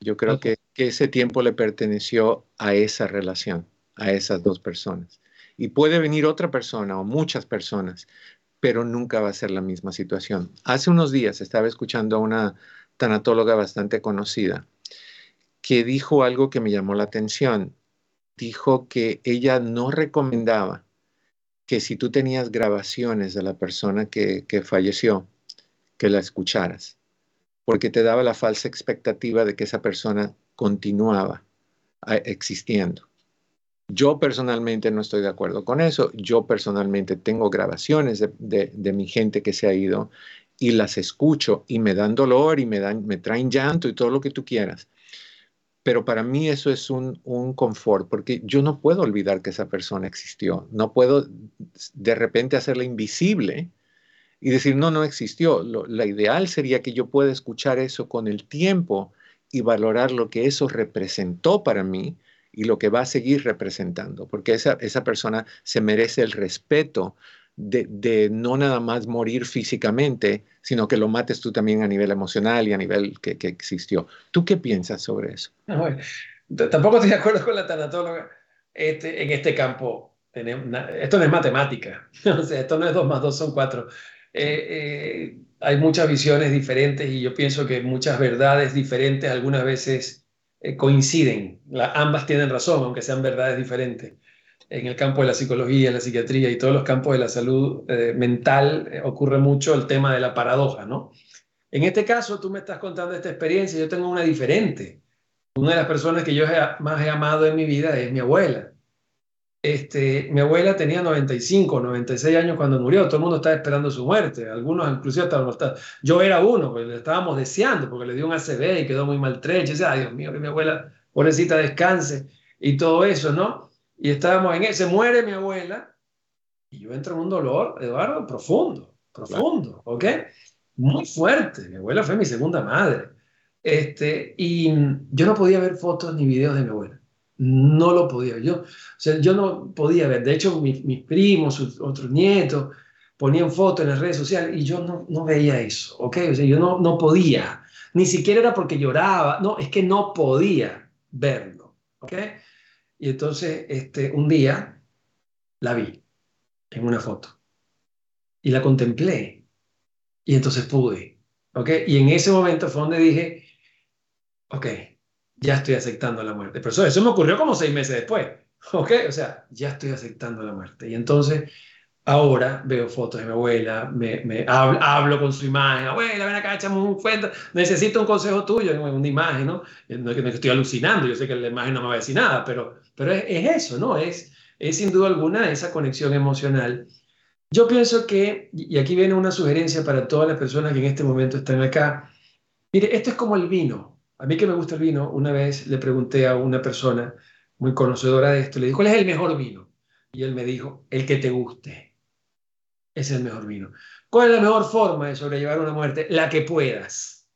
Yo creo que, que ese tiempo le perteneció a esa relación, a esas dos personas. Y puede venir otra persona o muchas personas, pero nunca va a ser la misma situación. Hace unos días estaba escuchando a una tanatóloga bastante conocida que dijo algo que me llamó la atención. Dijo que ella no recomendaba que si tú tenías grabaciones de la persona que, falleció, que la escucharas, porque te daba la falsa expectativa de que esa persona continuaba ah, existiendo. Yo personalmente no estoy de acuerdo con eso. Yo personalmente tengo grabaciones de, de, mi gente que se ha ido y las escucho y me dan dolor y me, dan, me traen llanto y todo lo que tú quieras pero para mí eso es un, confort, porque yo no puedo olvidar que esa persona existió, no puedo de repente hacerla invisible y decir, no, no existió. la ideal sería que yo pueda escuchar eso con el tiempo y valorar lo que eso representó para mí y lo que va a seguir representando, porque esa, esa persona se merece el respeto de, no nada más morir físicamente, sino que lo mates tú también a nivel emocional y a nivel que, existió. ¿Tú qué piensas sobre eso? tampoco estoy de acuerdo con la tanatóloga este, en este campo. esto no es matemática, o sea, esto no es 2 más 2 son 4. Eh, eh, hay muchas visiones diferentes y yo pienso que muchas verdades diferentes algunas veces eh, coinciden. ambas tienen razón, aunque sean verdades diferentes. En el campo de la psicología, la psiquiatría y todos los campos de la salud eh, mental eh, ocurre mucho el tema de la paradoja, ¿no? En este caso, tú me estás contando esta experiencia, yo tengo una diferente. Una de las personas que yo más he amado en mi vida es mi abuela. Este, mi abuela tenía 95, 96 años cuando murió, todo el mundo estaba esperando su muerte, algunos inclusive hasta yo era uno, pues le estábamos deseando porque le dio un ACV y quedó muy maltrecho, y decía, Dios mío, que mi abuela, pobrecita, descanse y todo eso, ¿no? Y estábamos en ese, muere mi abuela y yo entro en un dolor, Eduardo, profundo, profundo, ¿ok? Muy fuerte, mi abuela fue mi segunda madre, este, y yo no podía ver fotos ni videos de mi abuela no lo podía yo. O sea, yo no podía ver. De hecho, mis, primos, otros nietos, ponían fotos en las redes sociales y yo no, no veía eso, ¿ok? O sea, yo no, no podía. Ni siquiera era porque lloraba, no, es que no podía verlo, ¿ok? Y entonces, este, un día la vi en una foto y la contemplé y entonces pude, ¿ok? Y en ese momento fue donde dije, ok, ya estoy aceptando la muerte. Pero eso, me ocurrió como seis meses después. ¿Ok? O sea, ya estoy aceptando la muerte. Y entonces, ahora veo fotos de mi abuela, me, me hablo, con su imagen. Abuela, ven acá, echamos un cuento. Necesito un consejo tuyo, una imagen, ¿no? No es que estoy alucinando, yo sé que la imagen no me va a decir nada, pero, pero es, es eso, ¿no? Es, es sin duda alguna esa conexión emocional. Yo pienso que, y aquí viene una sugerencia para todas las personas que en este momento están acá, mire, esto es como el vino. A mí que me gusta el vino, una vez le pregunté a una persona muy conocedora de esto, le dije, ¿cuál es el mejor vino? Y él me dijo, el que te guste. Es el mejor vino. ¿Cuál es la mejor forma de sobrellevar una muerte? La que puedas.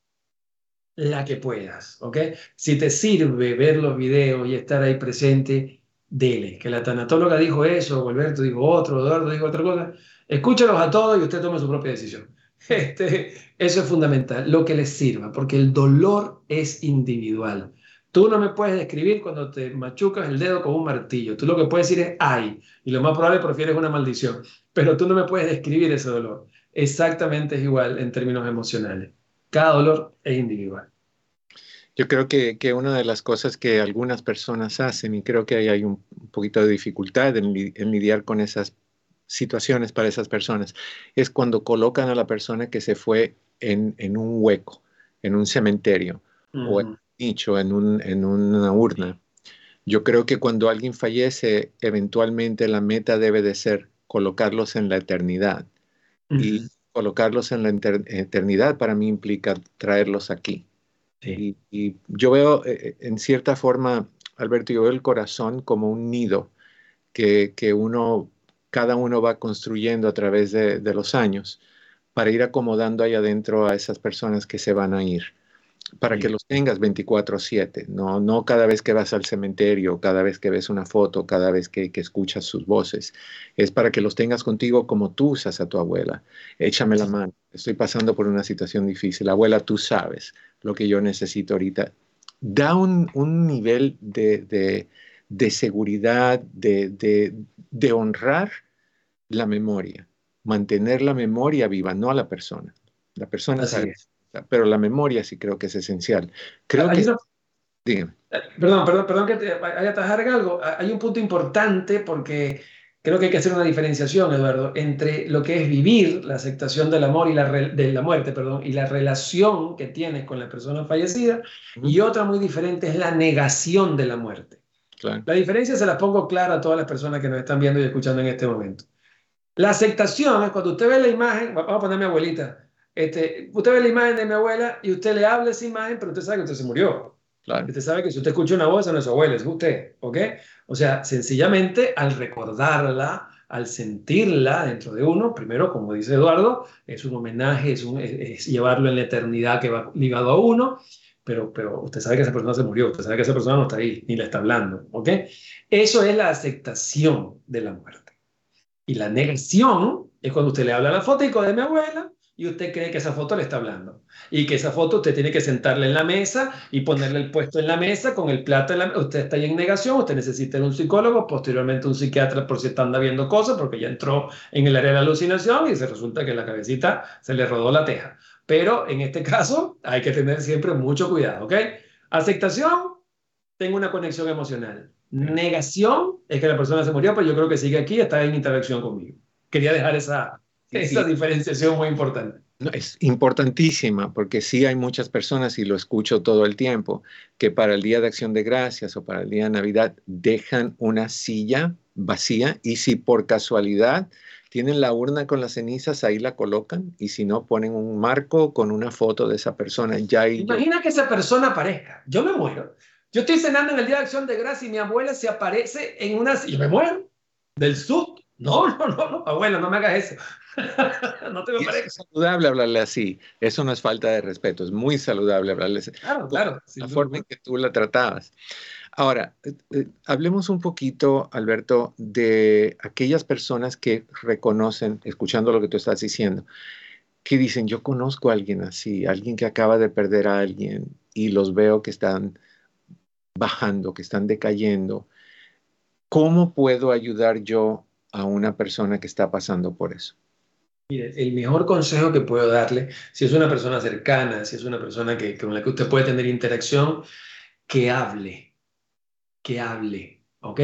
La que puedas, ¿ok? Si te sirve ver los videos y estar ahí presente, dele. Que la tanatóloga dijo eso, Alberto dijo otro, Eduardo dijo otra cosa. Escúchalos a todos y usted tome su propia decisión. Este, eso es fundamental, lo que les sirva, porque el dolor es individual. Tú no me puedes describir cuando te machucas el dedo con un martillo. Tú lo que puedes decir es ay, y lo más probable prefieres una maldición, pero tú no me puedes describir ese dolor. Exactamente es igual en términos emocionales. Cada dolor es individual. Yo creo que, que una de las cosas que algunas personas hacen, y creo que hay, hay un, poquito de dificultad en, en lidiar con esas situaciones para esas personas es cuando colocan a la persona que se fue en, un hueco, en un cementerio o en un nicho, en, un, en una urna. Yo creo que cuando alguien fallece, eventualmente la meta debe de ser colocarlos en la eternidad. Y colocarlos en la eternidad para mí implica traerlos aquí. Y, yo veo, eh, eh, en cierta forma, Alberto, yo veo el corazón como un nido que, que uno cada uno va construyendo a través de, los años para ir acomodando ahí adentro a esas personas que se van a ir, para que los tengas 24/7, no, no cada vez que vas al cementerio, cada vez que ves una foto, cada vez que, escuchas sus voces, es para que los tengas contigo como tú usas a tu abuela. Échame la mano, estoy pasando por una situación difícil, abuela, tú sabes lo que yo necesito ahorita. Da un, nivel de de seguridad, de, de, honrar la memoria, mantener la memoria viva, no a la persona. La persona sabe, pero la memoria sí creo que es esencial. Creo que... Dígame. Eh, perdón, perdón, perdón que te vaya a algo. Hay un punto importante porque creo que hay que hacer una diferenciación, Eduardo, entre lo que es vivir la aceptación del amor y la, de la muerte, perdón, y la relación que tienes con la persona fallecida, y otra muy diferente es la negación de la muerte. La diferencia se la pongo clara a todas las personas que nos están viendo y escuchando en este momento. La aceptación es cuando usted ve la imagen, vamos a poner a mi abuelita, este, usted ve la imagen de mi abuela y usted le habla esa imagen, pero usted sabe que usted se murió. Usted sabe que si usted escucha una voz, no es su abuela, es usted, ¿ok? O sea, sencillamente al recordarla, al sentirla dentro de uno, primero, como dice Eduardo, es un homenaje, es, es llevarlo en la eternidad que va ligado a uno, pero, pero usted sabe que esa persona se murió, usted sabe que esa persona no está ahí, ni le está hablando, ¿ok? Eso es la aceptación de la muerte. Y la negación es cuando usted le habla a la fotico de mi abuela y usted cree que esa foto le está hablando. Y que esa foto usted tiene que sentarle en la mesa y ponerle el puesto en la mesa con el plato en la Usted está ahí en negación, usted necesita un psicólogo, posteriormente un psiquiatra por si está andando viendo cosas, porque ya entró en el área de la alucinación y se resulta que la cabecita se le rodó la teja. Pero en este caso hay que tener siempre mucho cuidado, ¿ok? Aceptación, tengo una conexión emocional. Negación es que la persona se murió, pero yo creo que sigue aquí, está en interacción conmigo. Quería dejar esa, esa diferenciación muy importante. es importantísima porque sí hay muchas personas, y lo escucho todo el tiempo, que para el Día de Acción de Gracias o para el Día de Navidad dejan una silla vacía y si por casualidad tienen la urna con las cenizas, ahí la colocan y si no, ponen un marco con una foto de esa persona. Ya Imagina que esa persona aparezca. Yo me muero. Yo estoy cenando en el Día de Acción de Gracias y mi abuela se aparece en una silla. me muero del susto. No, no, no, no, abuela, no me hagas eso. no te me Es saludable hablarle así. Eso no es falta de respeto. Es muy saludable hablarle así. Claro, claro. La forma en que tú la tratabas. Ahora, eh, eh, hablemos un poquito, Alberto, de aquellas personas que reconocen, escuchando lo que tú estás diciendo, que dicen, yo conozco a alguien así, alguien que acaba de perder a alguien y los veo que están bajando, que están decayendo. ¿Cómo puedo ayudar yo a una persona que está pasando por eso? Mire, el mejor consejo que puedo darle, si es una persona cercana, si es una persona con la que usted puede tener interacción, que hable, que hable, ¿ok?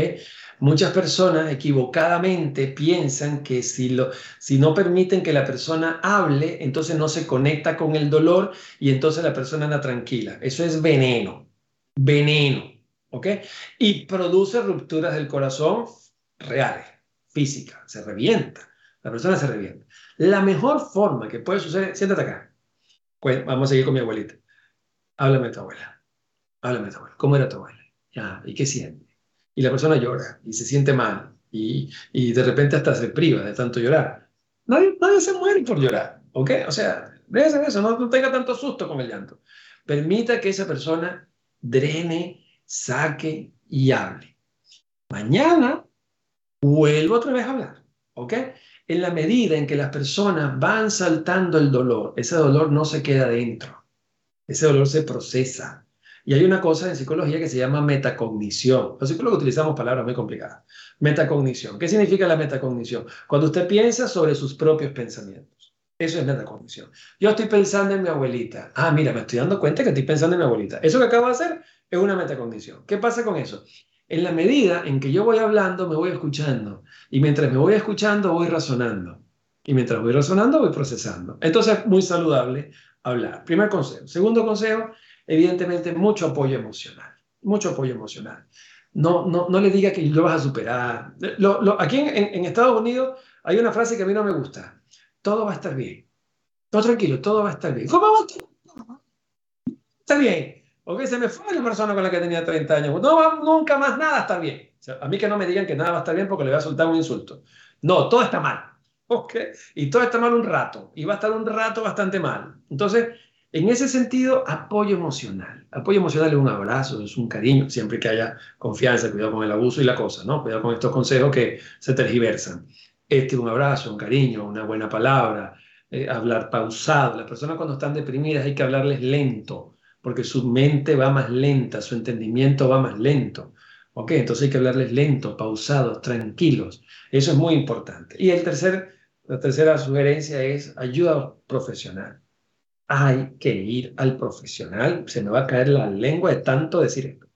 Muchas personas equivocadamente piensan que si, lo, si no permiten que la persona hable, entonces no se conecta con el dolor y entonces la persona anda tranquila. Eso es veneno, veneno, ¿ok? Y produce rupturas del corazón reales física, se revienta, la persona se revienta. La mejor forma que puede suceder, siéntate acá, vamos a seguir con mi abuelita, háblame de tu abuela, háblame de tu abuela, ¿cómo era tu abuela? ¿Y qué siente? Y la persona llora y se siente mal y, y de repente hasta se priva de tanto llorar. Nadie, nadie se muere por llorar, ¿ok? O sea, eso, no tenga tanto susto con el llanto. Permita que esa persona drene, saque y hable. Mañana vuelvo otra vez a hablar, ¿ok? En la medida en que las personas van saltando el dolor, ese dolor no se queda dentro, ese dolor se procesa. Y hay una cosa en psicología que se llama metacognición. Los psicólogos utilizamos palabras muy complicadas. Metacognición. ¿Qué significa la metacognición? Cuando usted piensa sobre sus propios pensamientos. Eso es metacognición. Yo estoy pensando en mi abuelita. Ah, mira, me estoy dando cuenta que estoy pensando en mi abuelita. Eso que acabo de hacer es una metacognición. ¿Qué pasa con eso? En la medida en que yo voy hablando, me voy escuchando. Y mientras me voy escuchando, voy razonando. Y mientras voy razonando, voy procesando. Entonces, muy saludable hablar. Primer consejo. Segundo consejo, evidentemente, mucho apoyo emocional. Mucho apoyo emocional. No, no, no le diga que lo vas a superar. aquí en, en, Estados Unidos hay una frase que a mí no me gusta. Todo va a estar bien. Todo tranquilo, todo va a estar bien. ¿Cómo va a estar? Está bien. Ok, se me fue la persona con la que tenía 30 años. No, nunca más nada está bien. a mí que no me digan que nada va a estar bien porque le voy a soltar un insulto. No, todo está mal. Ok, y todo está mal un rato. Y va a estar un rato bastante mal. Entonces, en ese sentido, apoyo emocional. Apoyo emocional es un abrazo, es un cariño, siempre que haya confianza, cuidado con el abuso y la cosa, ¿no? Cuidado con estos consejos que se tergiversan. Este es un abrazo, un cariño, una buena palabra, eh, hablar pausado. Las personas cuando están deprimidas hay que hablarles lento porque su mente va más lenta, su entendimiento va más lento. ¿Ok? Entonces hay que hablarles lento, pausados, tranquilos. Eso es muy importante. Y el tercer, la tercera sugerencia es ayuda profesional. Hay que ir al profesional. Se me va a caer la lengua de tanto decir esto.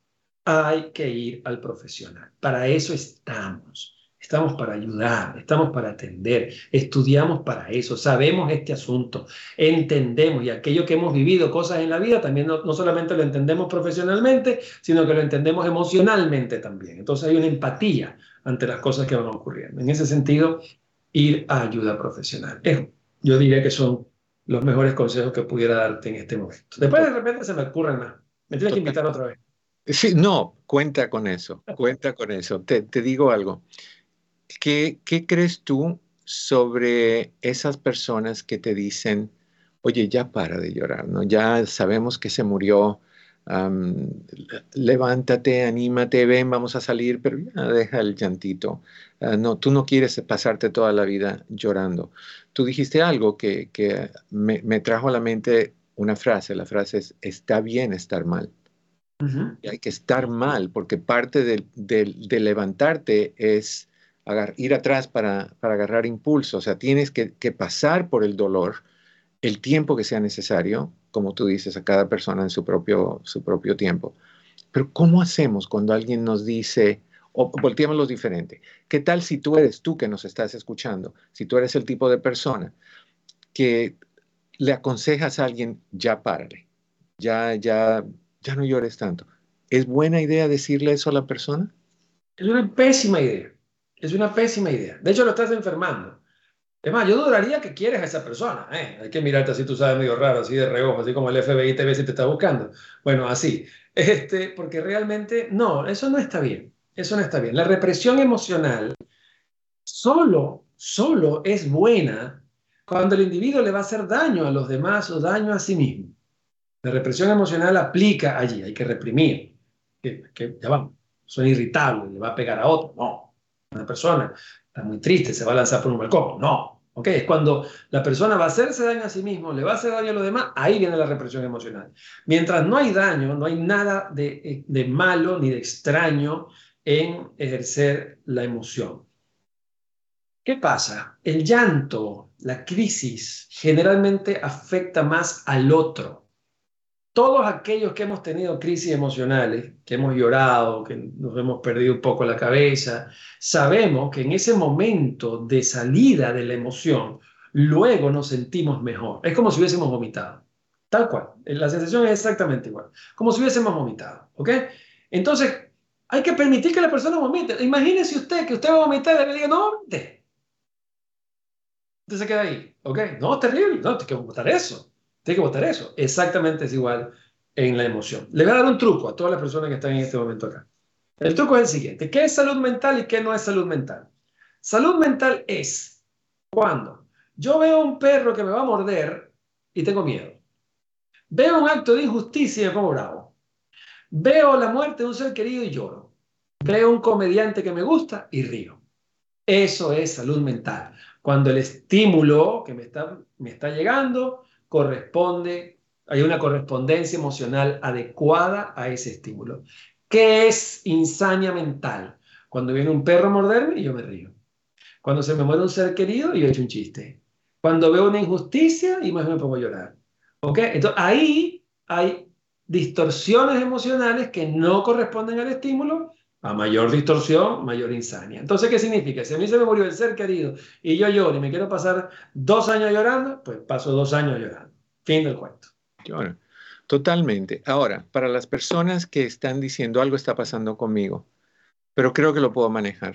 Hay que ir al profesional. Para eso estamos. Estamos para ayudar, estamos para atender, estudiamos para eso, sabemos este asunto, entendemos y aquello que hemos vivido, cosas en la vida, también no, solamente lo entendemos profesionalmente, sino que lo entendemos emocionalmente también. Entonces hay una empatía ante las cosas que van ocurriendo. En ese sentido, ir a ayuda profesional. yo diría que son los mejores consejos que pudiera darte en este momento. Después de repente se me ocurren más. Me tienes que invitar otra vez. Sí, no, cuenta con eso, cuenta con eso. Te, te digo algo. ¿Qué, crees tú sobre esas personas que te dicen, oye, ya para de llorar, ¿no? Ya sabemos que se murió levántate, anímate, ven, vamos a salir, pero ya deja el llantito. Ah, no, tú no quieres pasarte toda la vida llorando. Tú dijiste algo que, me, trajo a la mente una frase. La frase es, está bien estar mal. y hay que estar mal, porque parte de, levantarte es ir atrás para, agarrar impulso. O sea, tienes que, que pasar por el dolor el tiempo que sea necesario, como tú dices, a cada persona en su propio, su propio tiempo. Pero ¿cómo hacemos cuando alguien nos dice, o volteémoslo diferente, ¿qué tal si tú eres tú que nos estás escuchando? Si tú eres el tipo de persona que le aconsejas a alguien, ya párale, ya, ya, ya no llores tanto. ¿Es buena idea decirle eso a la persona? Es una pésima idea. Es una pésima idea. De hecho, lo estás enfermando. Es más, yo dudaría que quieres a esa persona. ¿eh? Hay que mirarte así, tú sabes, medio raro, así de reojo, así como el FBI te ve si te está buscando. Bueno, así. Este, porque realmente, no, eso no está bien. Eso no está bien. La represión emocional solo, solo es buena cuando el individuo le va a hacer daño a los demás o daño a sí mismo. La represión emocional aplica allí, hay que reprimir. Que, que ya vamos, son irritables, le va a pegar a otro. No, una persona muy triste, se va a lanzar por un balcón. No, ¿ok? Es cuando la persona va a hacerse daño a sí mismo, le va a hacer daño a los demás, ahí viene la represión emocional. Mientras no hay daño, no hay nada de, de malo ni de extraño en ejercer la emoción. ¿Qué pasa? El llanto, la crisis, generalmente afecta más al otro todos aquellos que hemos tenido crisis emocionales, que hemos llorado, que nos hemos perdido un poco la cabeza, sabemos que en ese momento de salida de la emoción, luego nos sentimos mejor. Es como si hubiésemos vomitado. Tal cual. La sensación es exactamente igual. Como si hubiésemos vomitado. ¿Ok? Entonces, hay que permitir que la persona vomite. Imagínese usted que usted va a vomitar y le diga, no, de. Usted se queda ahí. ¿Ok? No, terrible. No, tiene que votar eso. Tiene que votar eso. Exactamente es igual en la emoción. Le voy a dar un truco a todas las personas que están en este momento acá. El truco es el siguiente. ¿Qué es salud mental y qué no es salud mental? Salud mental es cuando yo veo un perro que me va a morder y tengo miedo. Veo un acto de injusticia y me pongo bravo. Veo la muerte de un ser querido y lloro. Veo un comediante que me gusta y río. Eso es salud mental. Cuando el estímulo que me está, me está llegando corresponde, hay una correspondencia emocional adecuada a ese estímulo. ¿Qué es insania mental? Cuando viene un perro a morderme yo me río. Cuando se me muere un ser querido y yo echo un chiste. Cuando veo una injusticia y más me pongo a llorar. ¿Ok? Entonces ahí hay distorsiones emocionales que no corresponden al estímulo. A mayor distorsión, mayor insania. Entonces, ¿qué significa? Si a mí se me murió el ser querido y yo lloro y me quiero pasar dos años llorando, pues paso dos años llorando. Fin del cuento. totalmente. Ahora, para las personas que están diciendo algo está pasando conmigo, pero creo que lo puedo manejar,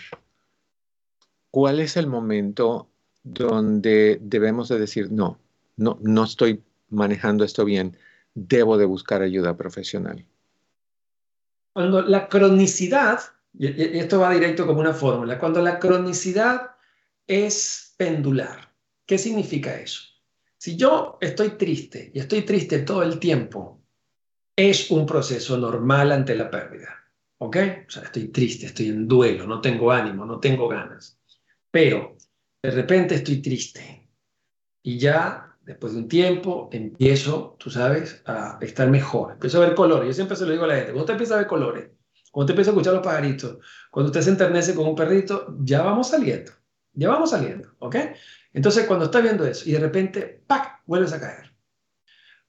¿cuál es el momento donde debemos de decir, no, no, no estoy manejando esto bien, debo de buscar ayuda profesional? Cuando la cronicidad, y esto va directo como una fórmula, cuando la cronicidad es pendular, ¿qué significa eso? Si yo estoy triste y estoy triste todo el tiempo, es un proceso normal ante la pérdida. ¿Ok? O sea, estoy triste, estoy en duelo, no tengo ánimo, no tengo ganas. Pero de repente estoy triste y ya después de un tiempo empiezo, tú sabes, a estar mejor. Empiezo a ver colores. Yo siempre se lo digo a la gente, cuando usted empieza a ver colores, cuando usted empieza a escuchar los pajaritos, cuando usted se enternece con un perrito, ya vamos saliendo. Ya vamos saliendo, ¿ok? Entonces, cuando está viendo eso y de repente, ¡pac!, vuelves a caer.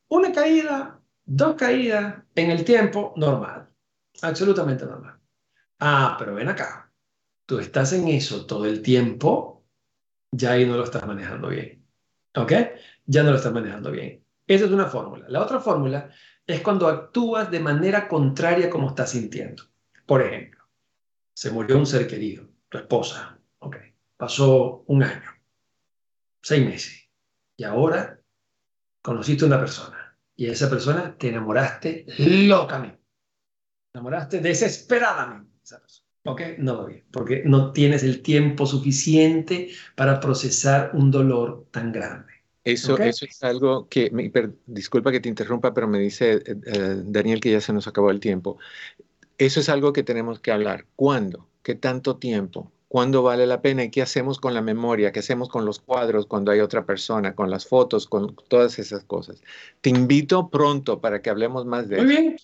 Una caída, dos caídas en el tiempo, normal. Absolutamente normal. Ah, pero ven acá. Tú estás en eso todo el tiempo, ya ahí no lo estás manejando bien. ¿Ok? Ya no lo estás manejando bien. Esa es una fórmula. La otra fórmula es cuando actúas de manera contraria como estás sintiendo. Por ejemplo, se murió un ser querido, tu esposa. Ok. Pasó un año seis meses. Y ahora conociste una persona. Y a esa persona te enamoraste locamente. Te enamoraste desesperadamente. ¿Ok? No va bien. Porque no tienes el tiempo suficiente para procesar un dolor tan grande. Eso, eso es algo que, disculpa que te interrumpa, pero me dice eh, eh, Daniel que ya se nos acabó el tiempo. Eso es algo que tenemos que hablar. ¿Cuándo? ¿Qué tanto tiempo? ¿Cuándo vale la pena? ¿Y qué hacemos con la memoria? ¿Qué hacemos con los cuadros cuando hay otra persona? ¿Con las fotos? ¿Con todas esas cosas? Te invito pronto para que hablemos más de eso. Muy bien,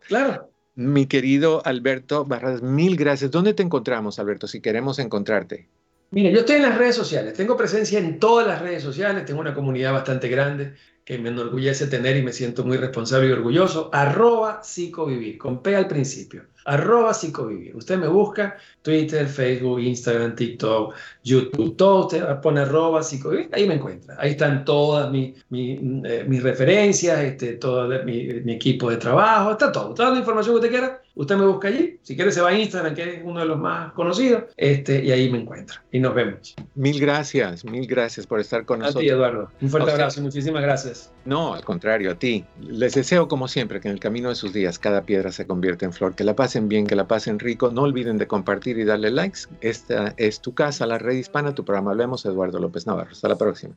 claro. Mi querido Alberto Barras, mil gracias. ¿Dónde te encontramos, Alberto, si queremos encontrarte? Mire, yo estoy en las redes sociales, tengo presencia en todas las redes sociales, tengo una comunidad bastante grande que me enorgullece tener y me siento muy responsable y orgulloso. Arroba psicovivir, con P al principio. Arroba psicovivir. Usted me busca Twitter, Facebook, Instagram, TikTok, YouTube, todo usted pone arroba psicovivir, ahí me encuentra. Ahí están todas mis, eh, mis, referencias, este, todo mi, mi, equipo de trabajo, está todo. Toda la información que usted quiera, Usted me busca allí, si quiere se va a Instagram, que es uno de los más conocidos, este, y ahí me encuentra. Y nos vemos. Mil gracias, mil gracias por estar con nosotros. A ti, Eduardo. Un fuerte abrazo, muchísimas gracias. No, al contrario, a ti. Les deseo, como siempre, que en el camino de sus días cada piedra se convierta en flor. Que la pasen bien, que la pasen rico. No olviden de compartir y darle likes. Esta es tu casa, la red hispana, tu programa. Hablemos, Eduardo López Navarro. Hasta la próxima.